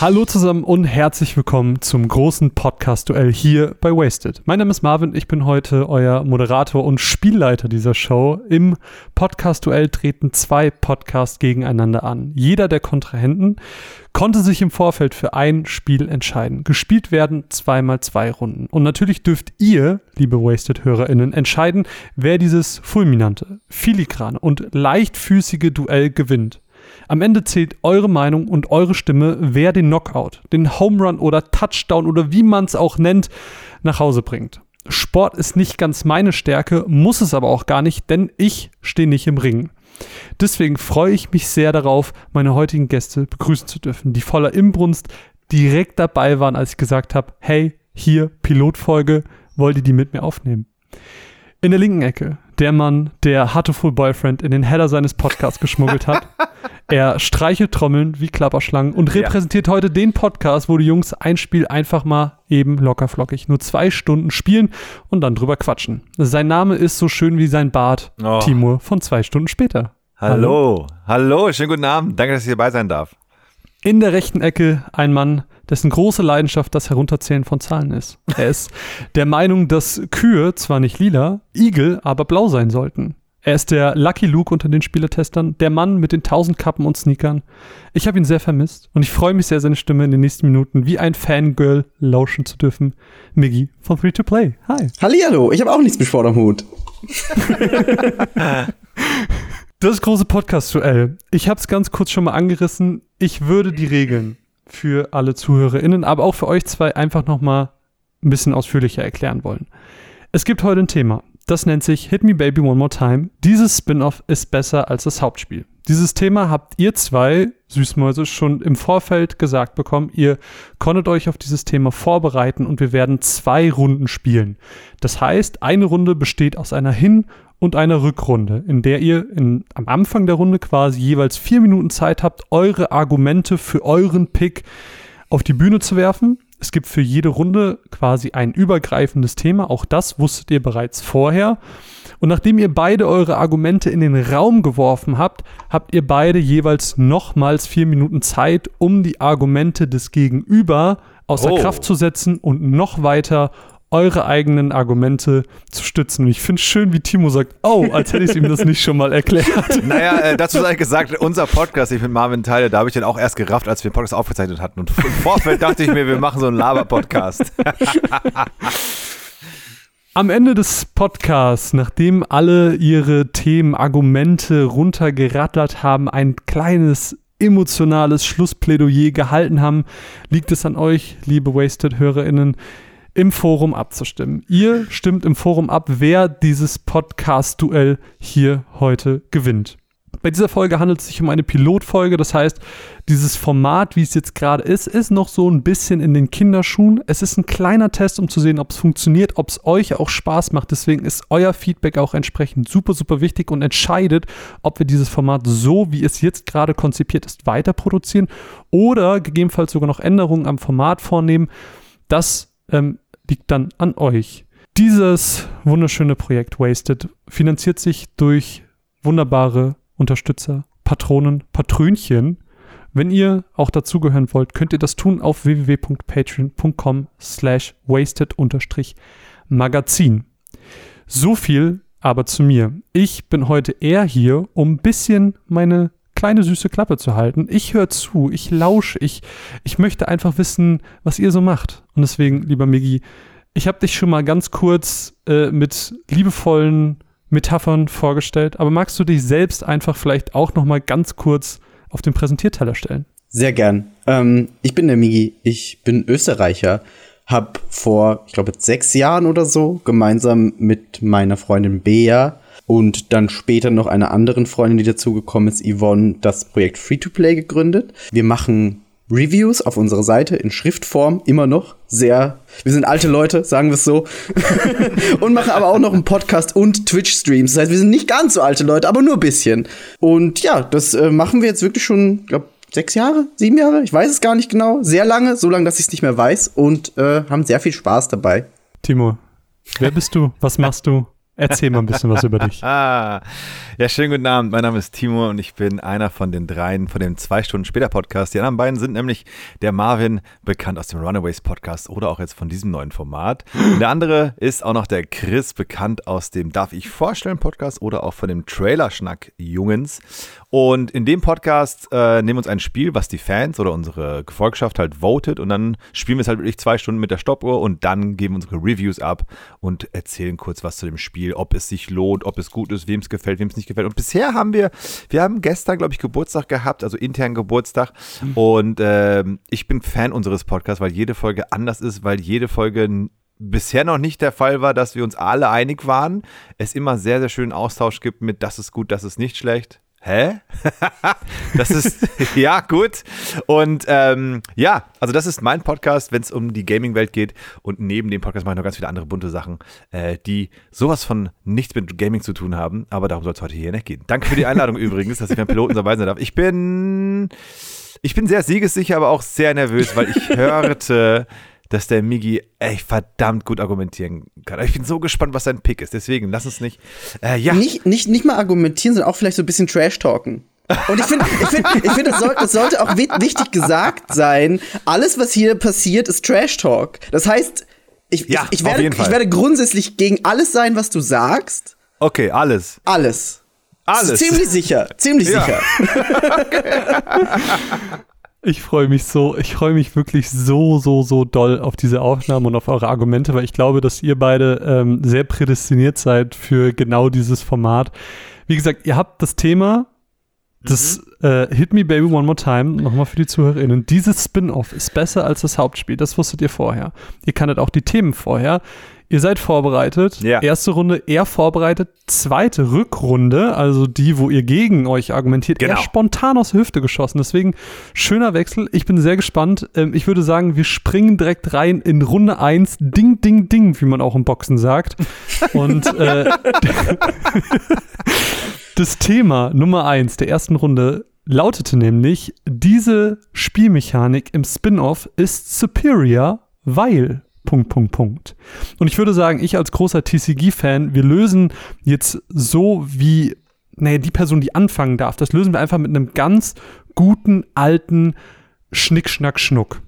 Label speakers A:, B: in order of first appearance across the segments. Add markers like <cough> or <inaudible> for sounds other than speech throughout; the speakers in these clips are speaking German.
A: Hallo zusammen und herzlich willkommen zum großen Podcast-Duell hier bei Wasted. Mein Name ist Marvin, ich bin heute euer Moderator und Spielleiter dieser Show. Im Podcast-Duell treten zwei Podcasts gegeneinander an. Jeder der Kontrahenten konnte sich im Vorfeld für ein Spiel entscheiden. Gespielt werden zweimal zwei Runden. Und natürlich dürft ihr, liebe Wasted-HörerInnen, entscheiden, wer dieses fulminante, filigrane und leichtfüßige Duell gewinnt. Am Ende zählt eure Meinung und eure Stimme, wer den Knockout, den Home Run oder Touchdown oder wie man es auch nennt, nach Hause bringt. Sport ist nicht ganz meine Stärke, muss es aber auch gar nicht, denn ich stehe nicht im Ring. Deswegen freue ich mich sehr darauf, meine heutigen Gäste begrüßen zu dürfen, die voller Imbrunst direkt dabei waren, als ich gesagt habe, hey, hier Pilotfolge, wollt ihr die mit mir aufnehmen? In der linken Ecke der Mann, der Heartful Boyfriend in den Header seines Podcasts geschmuggelt hat. <laughs> er streichelt Trommeln wie Klapperschlangen und repräsentiert ja. heute den Podcast, wo die Jungs ein Spiel einfach mal eben lockerflockig nur zwei Stunden spielen und dann drüber quatschen. Sein Name ist so schön wie sein Bart, oh. Timur von zwei Stunden später.
B: Hallo. Hallo, Hallo, schönen guten Abend. Danke, dass ich hierbei sein darf.
A: In der rechten Ecke ein Mann, dessen große Leidenschaft das Herunterzählen von Zahlen ist. Er ist der Meinung, dass Kühe zwar nicht lila, Igel aber blau sein sollten. Er ist der Lucky Luke unter den Spielertestern, der Mann mit den tausend Kappen und Sneakern. Ich habe ihn sehr vermisst und ich freue mich sehr, seine Stimme in den nächsten Minuten wie ein Fangirl lauschen zu dürfen. Miggy von Free to Play. Hi.
C: Hallihallo, ich habe auch nichts mit Sport am Hut. <laughs>
A: das große Podcast-Duell. Ich habe es ganz kurz schon mal angerissen. Ich würde die Regeln für alle ZuhörerInnen, aber auch für euch zwei einfach nochmal ein bisschen ausführlicher erklären wollen. Es gibt heute ein Thema. Das nennt sich Hit Me Baby One More Time. Dieses Spin-off ist besser als das Hauptspiel. Dieses Thema habt ihr zwei Süßmäuse schon im Vorfeld gesagt bekommen. Ihr konntet euch auf dieses Thema vorbereiten und wir werden zwei Runden spielen. Das heißt, eine Runde besteht aus einer Hin- und einer Rückrunde, in der ihr in, am Anfang der Runde quasi jeweils vier Minuten Zeit habt, eure Argumente für euren Pick auf die Bühne zu werfen. Es gibt für jede Runde quasi ein übergreifendes Thema. Auch das wusstet ihr bereits vorher. Und nachdem ihr beide eure Argumente in den Raum geworfen habt, habt ihr beide jeweils nochmals vier Minuten Zeit, um die Argumente des Gegenüber außer oh. Kraft zu setzen und noch weiter eure eigenen Argumente zu stützen. Und ich finde es schön, wie Timo sagt, oh, als hätte ich ihm das nicht schon mal erklärt. <laughs>
B: naja, äh, dazu sei gesagt, unser Podcast, ich mit Marvin teile, da habe ich den auch erst gerafft, als wir den Podcast aufgezeichnet hatten. Und im Vorfeld <laughs> dachte ich mir, wir machen so einen Laber-Podcast. <laughs>
A: Am Ende des Podcasts, nachdem alle ihre Themen, Argumente runtergerattert haben, ein kleines emotionales Schlussplädoyer gehalten haben, liegt es an euch, liebe Wasted-HörerInnen, im Forum abzustimmen. Ihr stimmt im Forum ab, wer dieses Podcast-Duell hier heute gewinnt. Bei dieser Folge handelt es sich um eine Pilotfolge, das heißt, dieses Format, wie es jetzt gerade ist, ist noch so ein bisschen in den Kinderschuhen. Es ist ein kleiner Test, um zu sehen, ob es funktioniert, ob es euch auch Spaß macht. Deswegen ist euer Feedback auch entsprechend super, super wichtig und entscheidet, ob wir dieses Format so, wie es jetzt gerade konzipiert ist, weiter produzieren oder gegebenenfalls sogar noch Änderungen am Format vornehmen. Das ähm, liegt dann an euch. Dieses wunderschöne Projekt Wasted finanziert sich durch wunderbare Unterstützer, Patronen, Patrönchen. Wenn ihr auch dazugehören wollt, könnt ihr das tun auf www.patreon.com slash wasted-magazin. So viel aber zu mir. Ich bin heute eher hier, um ein bisschen meine kleine süße Klappe zu halten. Ich höre zu, ich lausche, ich, ich möchte einfach wissen, was ihr so macht. Und deswegen, lieber Miggi, ich habe dich schon mal ganz kurz äh, mit liebevollen Metaphern vorgestellt, aber magst du dich selbst einfach vielleicht auch noch mal ganz kurz auf den Präsentierteller stellen?
C: Sehr gern. Ähm, ich bin der Migi, ich bin Österreicher, habe vor, ich glaube, sechs Jahren oder so gemeinsam mit meiner Freundin Bea und dann später noch einer anderen Freundin, die dazugekommen ist, Yvonne, das Projekt Free-to-Play gegründet. Wir machen Reviews auf unserer Seite in Schriftform, immer noch. Sehr, wir sind alte Leute, sagen wir es so. <laughs> und machen aber auch noch einen Podcast und Twitch-Streams. Das heißt, wir sind nicht ganz so alte Leute, aber nur ein bisschen. Und ja, das äh, machen wir jetzt wirklich schon, glaube sechs Jahre, sieben Jahre, ich weiß es gar nicht genau. Sehr lange, so lange, dass ich es nicht mehr weiß und äh, haben sehr viel Spaß dabei.
A: Timo, wer bist du? Was machst du? Erzähl mal ein bisschen was über dich. <laughs>
B: Ah, ja, schönen guten Abend. Mein Name ist Timo und ich bin einer von den dreien von dem zwei Stunden später Podcast. Die anderen beiden sind nämlich der Marvin, bekannt aus dem Runaways Podcast oder auch jetzt von diesem neuen Format. Und der andere ist auch noch der Chris, bekannt aus dem Darf ich vorstellen Podcast oder auch von dem Trailerschnack Jungens. Und in dem Podcast äh, nehmen wir uns ein Spiel, was die Fans oder unsere Gefolgschaft halt votet und dann spielen wir es halt wirklich zwei Stunden mit der Stoppuhr und dann geben wir unsere Reviews ab und erzählen kurz was zu dem Spiel, ob es sich lohnt, ob es gut ist, wem es gefällt, wem es nicht gefällt. Und bisher haben wir, wir haben gestern, glaube ich, Geburtstag gehabt, also internen Geburtstag. Und äh, ich bin Fan unseres Podcasts, weil jede Folge anders ist, weil jede Folge bisher noch nicht der Fall war, dass wir uns alle einig waren. Es immer sehr, sehr schönen Austausch gibt mit, das ist gut, das ist nicht schlecht. Hä? <laughs> das ist, <laughs> ja, gut. Und ähm, ja, also das ist mein Podcast, wenn es um die Gaming-Welt geht. Und neben dem Podcast mache ich noch ganz viele andere bunte Sachen, äh, die sowas von nichts mit Gaming zu tun haben. Aber darum soll es heute hier nicht gehen. Danke für die Einladung <laughs> übrigens, dass ich beim Piloten dabei sein darf. Ich bin, ich bin sehr siegessicher, aber auch sehr nervös, weil ich hörte, dass der Migi echt verdammt gut argumentieren kann. Ich bin so gespannt, was sein Pick ist. Deswegen, lass uns nicht. Äh, ja.
C: Nicht, nicht, nicht mal argumentieren, sondern auch vielleicht so ein bisschen Trash-Talken. Und ich finde, ich find, ich find, das, soll, das sollte auch wichtig gesagt sein. Alles, was hier passiert, ist Trash-Talk. Das heißt, ich, ja, ich, ich, werde, ich werde grundsätzlich gegen alles sein, was du sagst.
B: Okay, alles.
C: Alles.
B: Alles.
C: Ziemlich sicher, ziemlich ja. sicher. <laughs> <laughs>
A: Ich freue mich so, ich freue mich wirklich so, so, so doll auf diese Aufnahmen und auf eure Argumente, weil ich glaube, dass ihr beide ähm, sehr prädestiniert seid für genau dieses Format. Wie gesagt, ihr habt das Thema, das mhm. äh, Hit Me Baby One More Time, nochmal für die ZuhörerInnen. Dieses Spin-off ist besser als das Hauptspiel, das wusstet ihr vorher. Ihr kanntet auch die Themen vorher. Ihr seid vorbereitet.
B: Ja.
A: Erste Runde eher vorbereitet. Zweite Rückrunde, also die, wo ihr gegen euch argumentiert, genau. eher spontan aus der Hüfte geschossen. Deswegen schöner Wechsel. Ich bin sehr gespannt. Ähm, ich würde sagen, wir springen direkt rein in Runde 1. Ding, ding, ding, wie man auch im Boxen sagt. Und äh, <laughs> das Thema Nummer 1 der ersten Runde lautete nämlich, diese Spielmechanik im Spin-off ist superior, weil Punkt, Punkt, Punkt. Und ich würde sagen, ich als großer TCG-Fan, wir lösen jetzt so wie, naja, die Person, die anfangen darf, das lösen wir einfach mit einem ganz guten, alten Schnick, Schnack, Schnuck.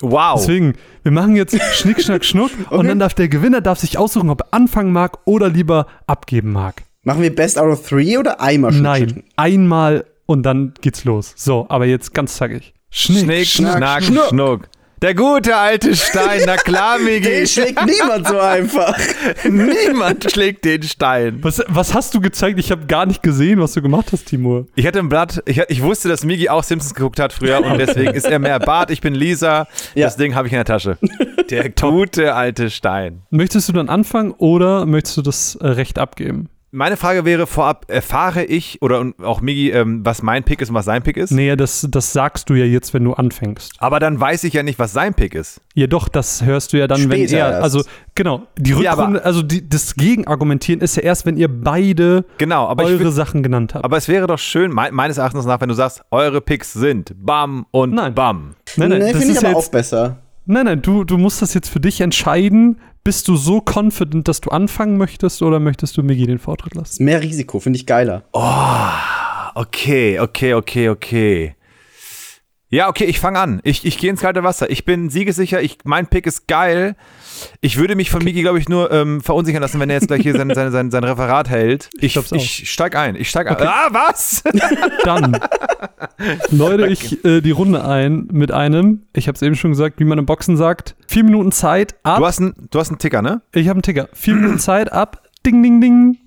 B: Wow.
A: Deswegen, wir machen jetzt <laughs> Schnick, Schnack, Schnuck okay. und dann darf der Gewinner darf sich aussuchen, ob er anfangen mag oder lieber abgeben mag.
C: Machen wir Best out of three oder einmal
A: Schnick, Nein, einmal und dann geht's los. So, aber jetzt ganz zackig.
B: Schnick, Schnick Schnack, Schnack, Schnuck. Schnuck. Der gute alte Stein, na klar, <laughs> Migi.
C: Den schlägt niemand so einfach. <laughs>
B: niemand schlägt den Stein.
A: Was, was hast du gezeigt? Ich habe gar nicht gesehen, was du gemacht hast, Timur.
B: Ich hatte ein Blatt, ich, ich wusste, dass Migi auch Simpsons geguckt hat früher und deswegen ist er mehr Bart. Ich bin Lisa. Ja. Das Ding habe ich in der Tasche. <laughs> Der gute alte Stein.
A: Möchtest du dann anfangen oder möchtest du das äh, Recht abgeben?
B: Meine Frage wäre vorab, erfahre ich oder auch Migi, ähm, was mein Pick ist und was sein Pick ist?
A: Nee, das, das sagst du ja jetzt, wenn du anfängst.
B: Aber dann weiß ich ja nicht, was sein Pick ist.
A: Ja, doch, das hörst du ja dann, Später wenn er. Also, genau, die Rückrunde, ja, also die, das Gegenargumentieren ist ja erst, wenn ihr beide
B: genau,
A: eure Sachen genannt habt.
B: Aber es wäre doch schön, me meines Erachtens nach, wenn du sagst, eure Picks sind Bam und
C: nein.
B: Bam.
C: Nein, nein, nee, finde ich aber jetzt, auch besser.
A: Nein, nein, du, du musst das jetzt für dich entscheiden, bist du so confident, dass du anfangen möchtest oder möchtest du Migi den Vortritt lassen?
C: Mehr Risiko, finde ich geiler.
B: Oh, okay, okay, okay, okay. Ja, okay, ich fange an. Ich, ich gehe ins kalte Wasser. Ich bin siegesicher. Ich, mein Pick ist geil. Ich würde mich von okay. Miki, glaube ich, nur ähm, verunsichern lassen, wenn er jetzt gleich hier sein, sein, sein, sein Referat hält. Ich, ich, ich steig ein. Ich steig okay. ein. Ah, was? <laughs>
A: Dann läute ich äh, die Runde ein mit einem, ich habe es eben schon gesagt, wie man im Boxen sagt, vier Minuten Zeit ab.
B: Du hast, ein, du hast einen Ticker, ne?
A: Ich habe einen Ticker. Vier Minuten Zeit ab. Ding, ding, ding.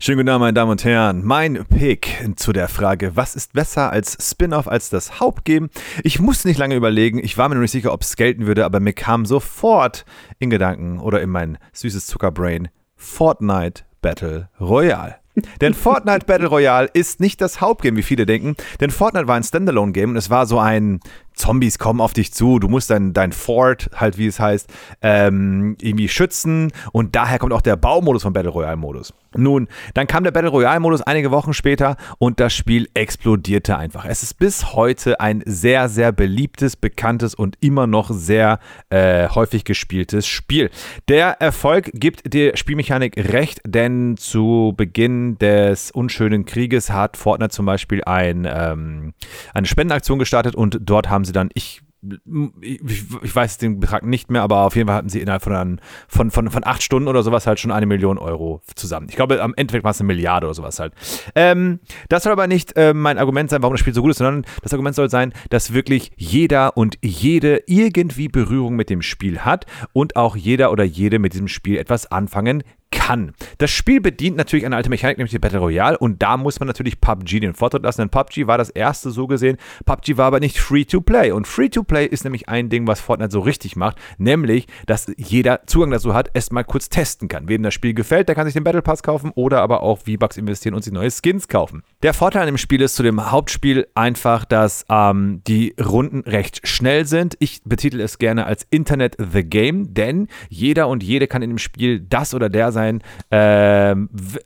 B: Schönen guten Abend, meine Damen und Herren. Mein Pick zu der Frage, was ist besser als Spin-off als das Hauptgame? Ich musste nicht lange überlegen, ich war mir noch nicht sicher, ob es gelten würde, aber mir kam sofort in Gedanken oder in mein süßes Zuckerbrain Fortnite Battle Royale. Denn Fortnite Battle Royale ist nicht das Hauptgame, wie viele denken. Denn Fortnite war ein Standalone-Game und es war so ein Zombies kommen auf dich zu, du musst dein, dein Fort, halt wie es heißt, ähm, irgendwie schützen und daher kommt auch der Baumodus vom Battle Royale Modus. Nun, dann kam der Battle Royale Modus einige Wochen später und das Spiel explodierte einfach. Es ist bis heute ein sehr, sehr beliebtes, bekanntes und immer noch sehr äh, häufig gespieltes Spiel. Der Erfolg gibt der Spielmechanik recht, denn zu Beginn des unschönen Krieges hat Fortnite zum Beispiel ein, ähm, eine Spendenaktion gestartet und dort haben sie dann, ich ich weiß den Betrag nicht mehr, aber auf jeden Fall hatten sie innerhalb von, von, von, von acht Stunden oder sowas halt schon eine Million Euro zusammen. Ich glaube, am Endeffekt war es eine Milliarde oder sowas halt. Ähm, das soll aber nicht äh, mein Argument sein, warum das Spiel so gut ist, sondern das Argument soll sein, dass wirklich jeder und jede irgendwie Berührung mit dem Spiel hat und auch jeder oder jede mit diesem Spiel etwas anfangen kann. Das Spiel bedient natürlich eine alte Mechanik, nämlich die Battle Royale, und da muss man natürlich PUBG den Vortritt lassen, denn PUBG war das erste so gesehen. PUBG war aber nicht Free-to-Play. Und Free-to-Play ist nämlich ein Ding, was Fortnite so richtig macht, nämlich, dass jeder Zugang dazu hat, es mal kurz testen kann. Wem das Spiel gefällt, der kann sich den Battle Pass kaufen oder aber auch V-Bucks investieren und sich neue Skins kaufen. Der Vorteil an dem Spiel ist zu dem Hauptspiel einfach, dass ähm, die Runden recht schnell sind. Ich betitel es gerne als Internet the Game, denn jeder und jede kann in dem Spiel das oder der sein sein, äh,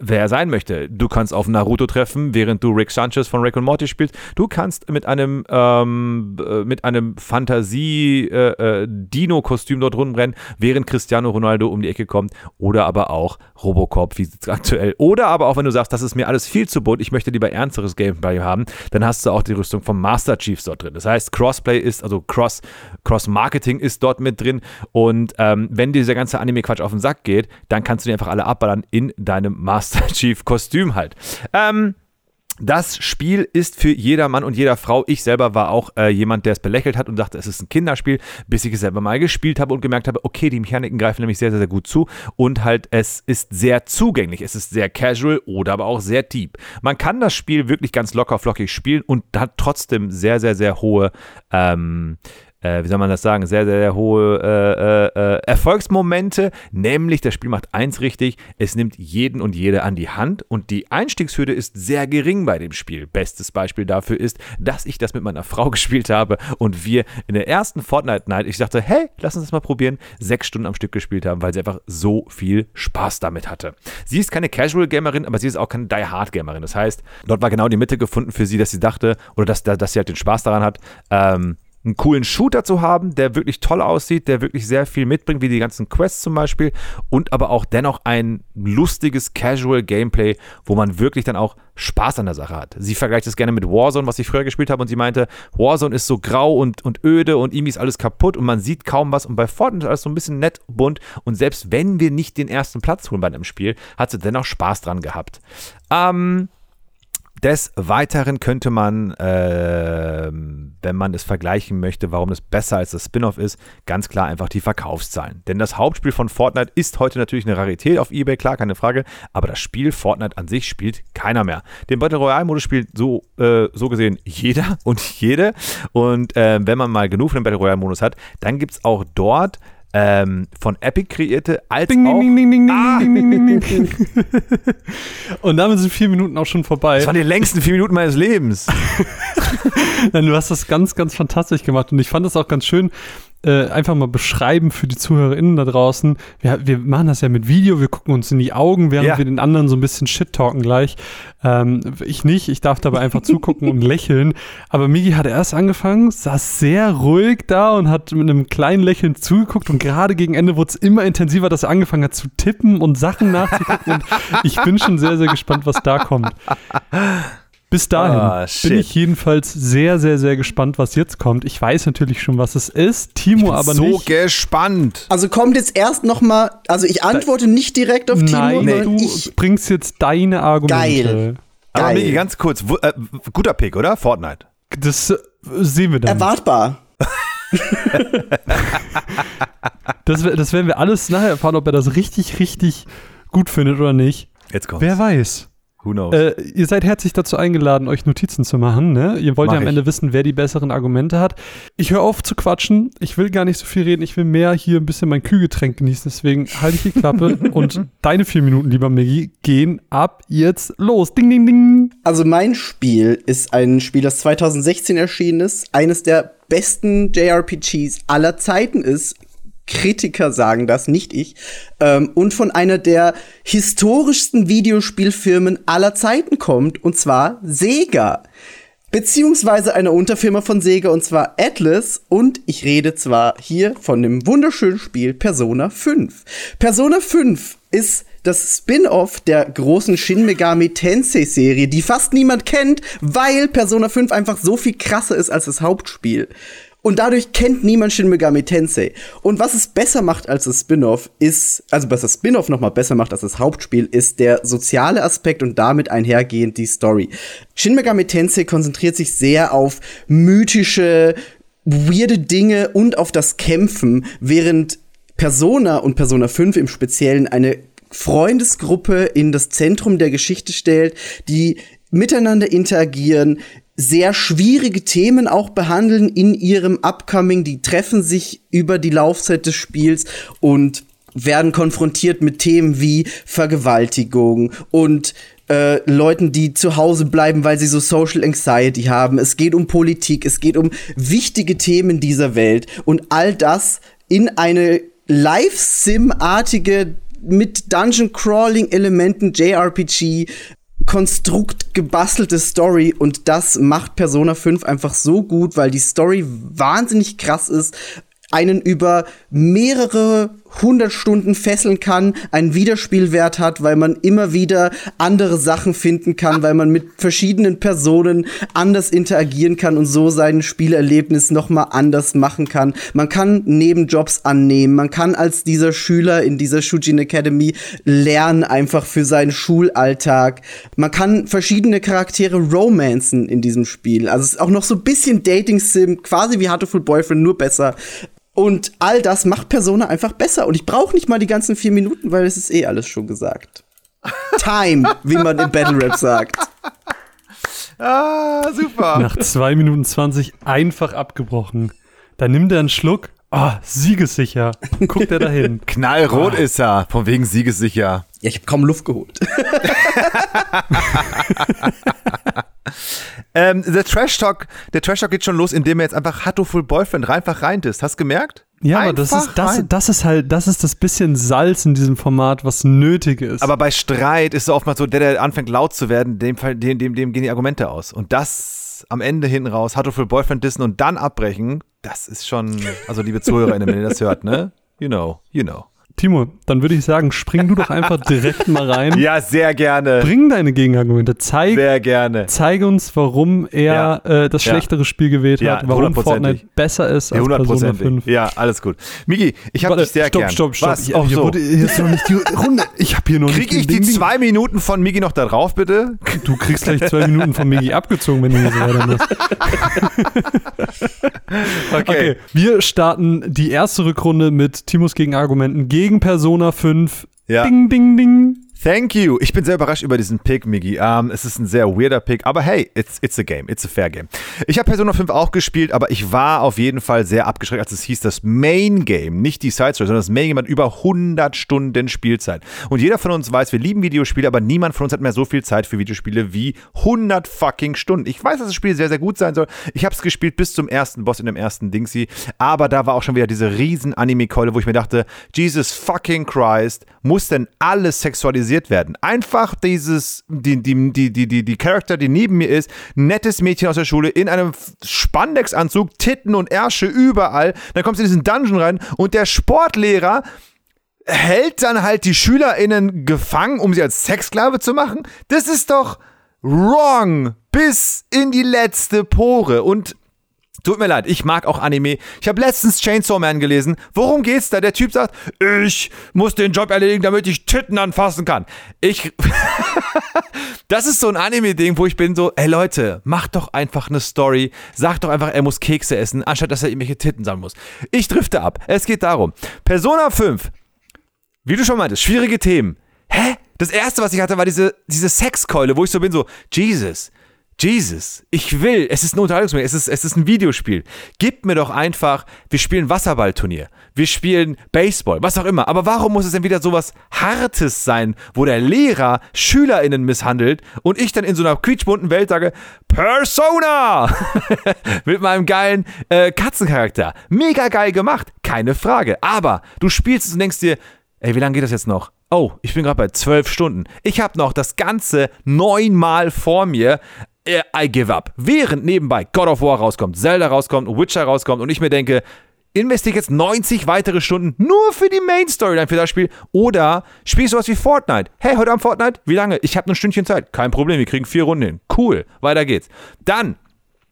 B: wer er sein möchte. Du kannst auf Naruto treffen, während du Rick Sanchez von Rick und Morty spielst. Du kannst mit einem, ähm, äh, mit einem Fantasie-Dino-Kostüm äh, äh dort rumrennen, während Cristiano Ronaldo um die Ecke kommt. Oder aber auch Robocop, wie aktuell. Oder aber auch, wenn du sagst, das ist mir alles viel zu bunt, ich möchte lieber ernsteres Gameplay haben, dann hast du auch die Rüstung vom Master Chiefs dort drin. Das heißt, Crossplay ist, also Cross, Cross-Marketing ist dort mit drin. Und ähm, wenn dieser ganze Anime-Quatsch auf den Sack geht, dann kannst du dir einfach alle abballern in deinem Master Chief Kostüm halt. Ähm, das Spiel ist für jeder Mann und jeder Frau. Ich selber war auch äh, jemand, der es belächelt hat und dachte, es ist ein Kinderspiel, bis ich es selber mal gespielt habe und gemerkt habe, okay, die Mechaniken greifen nämlich sehr, sehr, sehr gut zu und halt es ist sehr zugänglich. Es ist sehr casual oder aber auch sehr deep. Man kann das Spiel wirklich ganz locker flockig spielen und hat trotzdem sehr, sehr, sehr hohe ähm, äh, wie soll man das sagen, sehr, sehr, sehr hohe äh, äh, äh, Erfolgsmomente. Nämlich, das Spiel macht eins richtig, es nimmt jeden und jede an die Hand und die Einstiegshürde ist sehr gering bei dem Spiel. Bestes Beispiel dafür ist, dass ich das mit meiner Frau <laughs> gespielt habe und wir in der ersten Fortnite Night, ich dachte, hey, lass uns das mal probieren, sechs Stunden am Stück gespielt haben, weil sie einfach so viel Spaß damit hatte. Sie ist keine Casual Gamerin, aber sie ist auch keine Die Hard Gamerin. Das heißt, dort war genau die Mitte gefunden für sie, dass sie dachte oder dass, dass sie halt den Spaß daran hat, ähm, einen coolen Shooter zu haben, der wirklich toll aussieht, der wirklich sehr viel mitbringt, wie die ganzen Quests zum Beispiel, und aber auch dennoch ein lustiges Casual Gameplay, wo man wirklich dann auch Spaß an der Sache hat. Sie vergleicht es gerne mit Warzone, was ich früher gespielt habe, und sie meinte, Warzone ist so grau und, und öde und irgendwie ist alles kaputt und man sieht kaum was. Und bei Fortnite ist alles so ein bisschen nett, bunt. Und selbst wenn wir nicht den ersten Platz holen bei einem Spiel, hat sie dennoch Spaß dran gehabt. Ähm, des Weiteren könnte man, äh, wenn man es vergleichen möchte, warum es besser als das Spin-off ist, ganz klar einfach die Verkaufszahlen. Denn das Hauptspiel von Fortnite ist heute natürlich eine Rarität auf eBay, klar, keine Frage, aber das Spiel Fortnite an sich spielt keiner mehr. Den Battle Royale-Modus spielt so, äh, so gesehen jeder und jede. Und äh, wenn man mal genug von dem Battle Royale-Modus hat, dann gibt es auch dort ähm, von Epic kreierte, als ding, auch... Ding, ding, ah. <laughs>
A: Und damit sind vier Minuten auch schon vorbei.
B: Das waren die längsten vier Minuten meines Lebens. <laughs>
A: Nein, du hast das ganz, ganz fantastisch gemacht und ich fand das auch ganz schön, äh, einfach mal beschreiben für die ZuhörerInnen da draußen. Wir, wir machen das ja mit Video, wir gucken uns in die Augen, während ja. wir den anderen so ein bisschen shit talken gleich. Ähm, ich nicht, ich darf dabei einfach <laughs> zugucken und lächeln. Aber Migi hat erst angefangen, saß sehr ruhig da und hat mit einem kleinen Lächeln zugeguckt und gerade gegen Ende wurde es immer intensiver, dass er angefangen hat zu tippen und Sachen nachzugucken. und ich bin schon sehr, sehr gespannt, was da kommt. Bis dahin oh, bin ich jedenfalls sehr, sehr, sehr gespannt, was jetzt kommt. Ich weiß natürlich schon, was es ist. Timo aber
B: so
A: nicht.
B: So gespannt.
C: Also kommt jetzt erst noch mal, also ich antworte da, nicht direkt auf
A: Timo.
C: Nein,
A: du
C: ich
A: bringst jetzt deine Argumente.
C: Geil.
B: Aber Geil. Miki, ganz kurz, wo, äh, guter Pick, oder? Fortnite.
A: Das äh, sehen wir dann.
C: Erwartbar. <laughs>
A: das, das werden wir alles nachher erfahren, ob er das richtig, richtig gut findet oder nicht.
B: Jetzt kommt's.
A: Wer weiß.
B: Who knows?
A: Äh, ihr seid herzlich dazu eingeladen, euch Notizen zu machen. Ne? Ihr wollt Mach ja am ich. Ende wissen, wer die besseren Argumente hat. Ich höre auf zu quatschen. Ich will gar nicht so viel reden. Ich will mehr hier ein bisschen mein Kühlgetränk genießen. Deswegen halte ich die Klappe <laughs> und deine vier Minuten, lieber Miggy, gehen ab jetzt los. Ding, ding, ding.
C: Also mein Spiel ist ein Spiel, das 2016 erschienen ist. Eines der besten JRPGs aller Zeiten ist. Kritiker sagen das, nicht ich. Ähm, und von einer der historischsten Videospielfirmen aller Zeiten kommt, und zwar Sega. Beziehungsweise einer Unterfirma von Sega, und zwar Atlas. Und ich rede zwar hier von dem wunderschönen Spiel Persona 5. Persona 5 ist das Spin-off der großen Shin Megami Tensei Serie, die fast niemand kennt, weil Persona 5 einfach so viel krasser ist als das Hauptspiel. Und dadurch kennt niemand Shin Megami Tensei. Und was es besser macht als das Spin-off ist, also was das Spin-off noch mal besser macht als das Hauptspiel, ist der soziale Aspekt und damit einhergehend die Story. Shin Megami Tensei konzentriert sich sehr auf mythische, weirde Dinge und auf das Kämpfen, während Persona und Persona 5 im Speziellen eine Freundesgruppe in das Zentrum der Geschichte stellt, die miteinander interagieren, sehr schwierige Themen auch behandeln in ihrem Upcoming. Die treffen sich über die Laufzeit des Spiels und werden konfrontiert mit Themen wie Vergewaltigung und äh, Leuten, die zu Hause bleiben, weil sie so Social Anxiety haben. Es geht um Politik, es geht um wichtige Themen dieser Welt und all das in eine Live-Sim-artige mit Dungeon Crawling Elementen JRPG Konstrukt gebastelte Story und das macht Persona 5 einfach so gut, weil die Story wahnsinnig krass ist, einen über mehrere 100 Stunden fesseln kann, einen Wiederspielwert hat, weil man immer wieder andere Sachen finden kann, weil man mit verschiedenen Personen anders interagieren kann und so sein Spielerlebnis noch mal anders machen kann. Man kann Nebenjobs annehmen, man kann als dieser Schüler in dieser Shujin Academy lernen einfach für seinen Schulalltag. Man kann verschiedene Charaktere romanzen in diesem Spiel. Also es ist auch noch so ein bisschen Dating Sim, quasi wie Heartful Boyfriend, nur besser. Und all das macht Persona einfach besser. Und ich brauche nicht mal die ganzen vier Minuten, weil es ist eh alles schon gesagt. Time, wie man im Battle Rap sagt. <laughs>
B: Ah, super.
A: Nach zwei Minuten 20 einfach abgebrochen. Da nimmt er einen Schluck. Ah, siegessicher. Guckt er dahin. <laughs>
B: Knallrot ist er, von wegen siegessicher.
C: Ja, ich habe kaum Luft geholt. <laughs>
B: ähm, der Trash Talk, der Trash Talk geht schon los, indem er jetzt einfach Hattoful Boyfriend einfach reintist. Hast du gemerkt?
A: Ja, aber das ist, das, das ist halt, das ist das bisschen Salz in diesem Format, was nötig ist.
B: Aber bei Streit ist es oftmals so, der, der anfängt laut zu werden, dem, dem, dem, dem gehen die Argumente aus. Und das am Ende hinten raus, Hattoful Boyfriend dissen und dann abbrechen, das ist schon, also liebe ZuhörerInnen, wenn ihr das hört, ne? You know, you know.
A: Timo, dann würde ich sagen, spring du doch einfach <laughs> direkt mal rein.
B: Ja, sehr gerne.
A: Bring deine Gegenargumente. Zeig,
B: sehr gerne.
A: Zeige uns, warum er ja. äh, das schlechtere ja. Spiel gewählt ja, hat, warum Fortnite besser ist als Persona 5.
B: Ja, alles gut. Miki, ich habe dich sehr
A: stopp,
B: gern.
A: Stopp, stopp,
B: stopp.
A: Ich, hier so. wurde, hier ist noch nicht die Runde. Ich habe hier noch
B: Krieg nicht ich die Ding, zwei Minuten von Miki noch da drauf, bitte?
A: Du kriegst gleich zwei Minuten von Miki abgezogen, wenn du hier so weitermachst. <laughs> okay. okay. Wir starten die erste Rückrunde mit Timos Gegenargumenten gegen Persona 5.
B: Ja.
A: Ding, ding, ding.
B: Thank you. Ich bin sehr überrascht über diesen Pick, Miggy. Um, es ist ein sehr weirder Pick, aber hey, it's, it's a game. It's a fair game. Ich habe Persona 5 auch gespielt, aber ich war auf jeden Fall sehr abgeschreckt, als es hieß, das Main Game, nicht die Side Story, sondern das Main Game hat über 100 Stunden Spielzeit. Und jeder von uns weiß, wir lieben Videospiele, aber niemand von uns hat mehr so viel Zeit für Videospiele wie 100 fucking Stunden. Ich weiß, dass das Spiel sehr, sehr gut sein soll. Ich habe es gespielt bis zum ersten Boss in dem ersten Dingsy, aber da war auch schon wieder diese riesen Anime-Keule, wo ich mir dachte, Jesus fucking Christ, muss denn alles sexualisiert werden? Einfach dieses, die, die, die, die, die, die Charakter, die neben mir ist, nettes Mädchen aus der Schule in einem Spandex-Anzug, Titten und Ärsche überall. Dann kommst du in diesen Dungeon rein und der Sportlehrer hält dann halt die SchülerInnen gefangen, um sie als Sexsklave zu machen. Das ist doch wrong bis in die letzte Pore. Und Tut mir leid, ich mag auch Anime. Ich habe letztens Chainsaw Man gelesen. Worum geht's da? Der Typ sagt, ich muss den Job erledigen, damit ich Titten anfassen kann. Ich. <laughs> das ist so ein Anime-Ding, wo ich bin so, ey Leute, macht doch einfach eine Story. Sagt doch einfach, er muss Kekse essen, anstatt dass er irgendwelche Titten sammeln muss. Ich drifte ab. Es geht darum. Persona 5. Wie du schon meintest, schwierige Themen. Hä? Das erste, was ich hatte, war diese, diese Sexkeule, wo ich so bin, so, Jesus. Jesus, ich will, es ist ein Unterhaltungsspiel, es ist, es ist ein Videospiel. Gib mir doch einfach, wir spielen Wasserballturnier, wir spielen Baseball, was auch immer. Aber warum muss es denn wieder sowas Hartes sein, wo der Lehrer SchülerInnen misshandelt und ich dann in so einer quietschbunten Welt sage, Persona! <laughs> Mit meinem geilen äh, Katzencharakter. Mega geil gemacht, keine Frage. Aber du spielst es und denkst dir, ey, wie lange geht das jetzt noch? Oh, ich bin gerade bei zwölf Stunden. Ich habe noch das Ganze neunmal vor mir. Äh, I give up. Während nebenbei God of War rauskommt, Zelda rauskommt, Witcher rauskommt und ich mir denke, investiere jetzt 90 weitere Stunden nur für die Main Storyline für das Spiel oder spielst du was wie Fortnite. Hey, heute Abend Fortnite? Wie lange? Ich habe ein Stündchen Zeit. Kein Problem, wir kriegen vier Runden hin. Cool, weiter geht's. Dann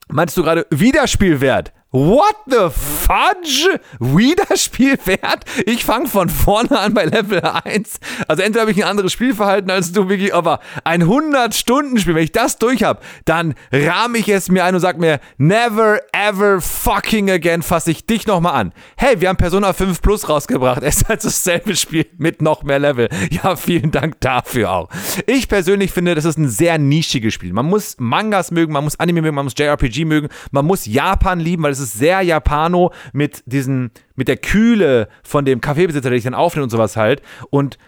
B: meinst du gerade Wiederspielwert? What the fudge? Wiederspielwert? Ich fange von vorne an bei Level 1. Also entweder habe ich ein anderes Spielverhalten als du, Vicky, aber ein 100-Stunden-Spiel, wenn ich das durch habe, dann rahme ich es mir ein und sag mir, never ever fucking again fasse ich dich nochmal an. Hey, wir haben Persona 5 Plus rausgebracht. <laughs> Es ist halt dasselbe Spiel mit noch mehr Level. Ja, vielen Dank dafür auch. Ich persönlich finde, das ist ein sehr nischiges Spiel. Man muss Mangas mögen, man muss Anime mögen, man muss JRPG mögen, man muss Japan lieben, weil es ist sehr Japano mit diesen, mit der Kühle von dem Kaffeebesitzer, der dich dann aufnimmt und sowas halt. Und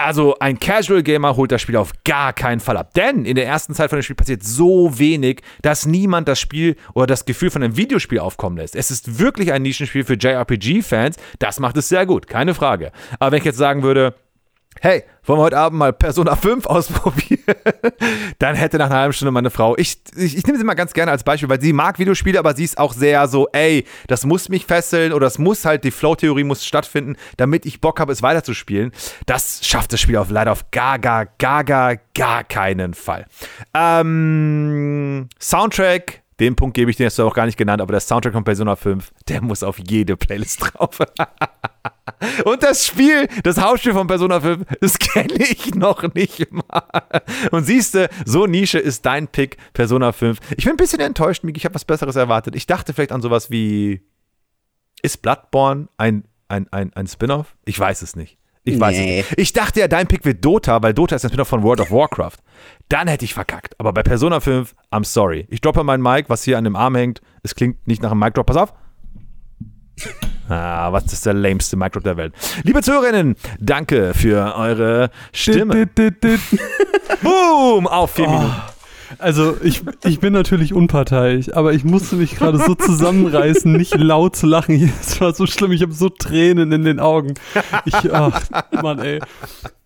B: also ein Casual Gamer holt das Spiel auf gar keinen Fall ab. Denn in der ersten Zeit von dem Spiel passiert so wenig, dass niemand das Spiel oder das Gefühl von einem Videospiel aufkommen lässt. Es ist wirklich ein Nischenspiel für JRPG-Fans. Das macht es sehr gut, keine Frage. Aber wenn ich jetzt sagen würde, hey, wollen wir heute Abend mal Persona 5 ausprobieren? <laughs> Dann hätte nach einer halben Stunde meine Frau, ich, ich, ich nehme sie mal ganz gerne als Beispiel, weil sie mag Videospiele, aber sie ist auch sehr so, ey, das muss mich fesseln oder das muss halt, die Flow-Theorie muss stattfinden, damit ich Bock habe, es weiterzuspielen. Das schafft das Spiel auf, leider auf gar, gar, gar, gar, gar keinen Fall. Ähm, Soundtrack, den Punkt gebe ich dir jetzt auch gar nicht genannt, aber der Soundtrack von Persona 5, der muss auf jede Playlist drauf. <laughs> Und das Spiel, das Hauptspiel von Persona 5, das kenne ich noch nicht mal. Und siehst du, so Nische ist dein Pick, Persona 5. Ich bin ein bisschen enttäuscht, Miki, ich habe was Besseres erwartet. Ich dachte vielleicht an sowas wie, ist Bloodborne ein, ein, ein, ein Spin-off? Ich weiß es nicht. Ich weiß nee. es nicht. Ich dachte ja, dein Pick wird Dota, weil Dota ist ein Spin-off von World of Warcraft. Dann hätte ich verkackt. Aber bei Persona 5, I'm sorry. Ich droppe meinen Mic, was hier an dem Arm hängt. Es klingt nicht nach einem Mic-Drop. Pass auf. Ah, was ist der lameste Micro der Welt? Liebe Zuhörerinnen, danke für eure Stimme. <laughs> Boom! Auf vier oh. Minuten.
A: Also ich, ich bin natürlich unparteiisch, aber ich musste mich gerade so zusammenreißen, nicht laut zu lachen. <laughs> Es war so schlimm, ich habe so Tränen in den Augen. Ich, ach, Mann, ey.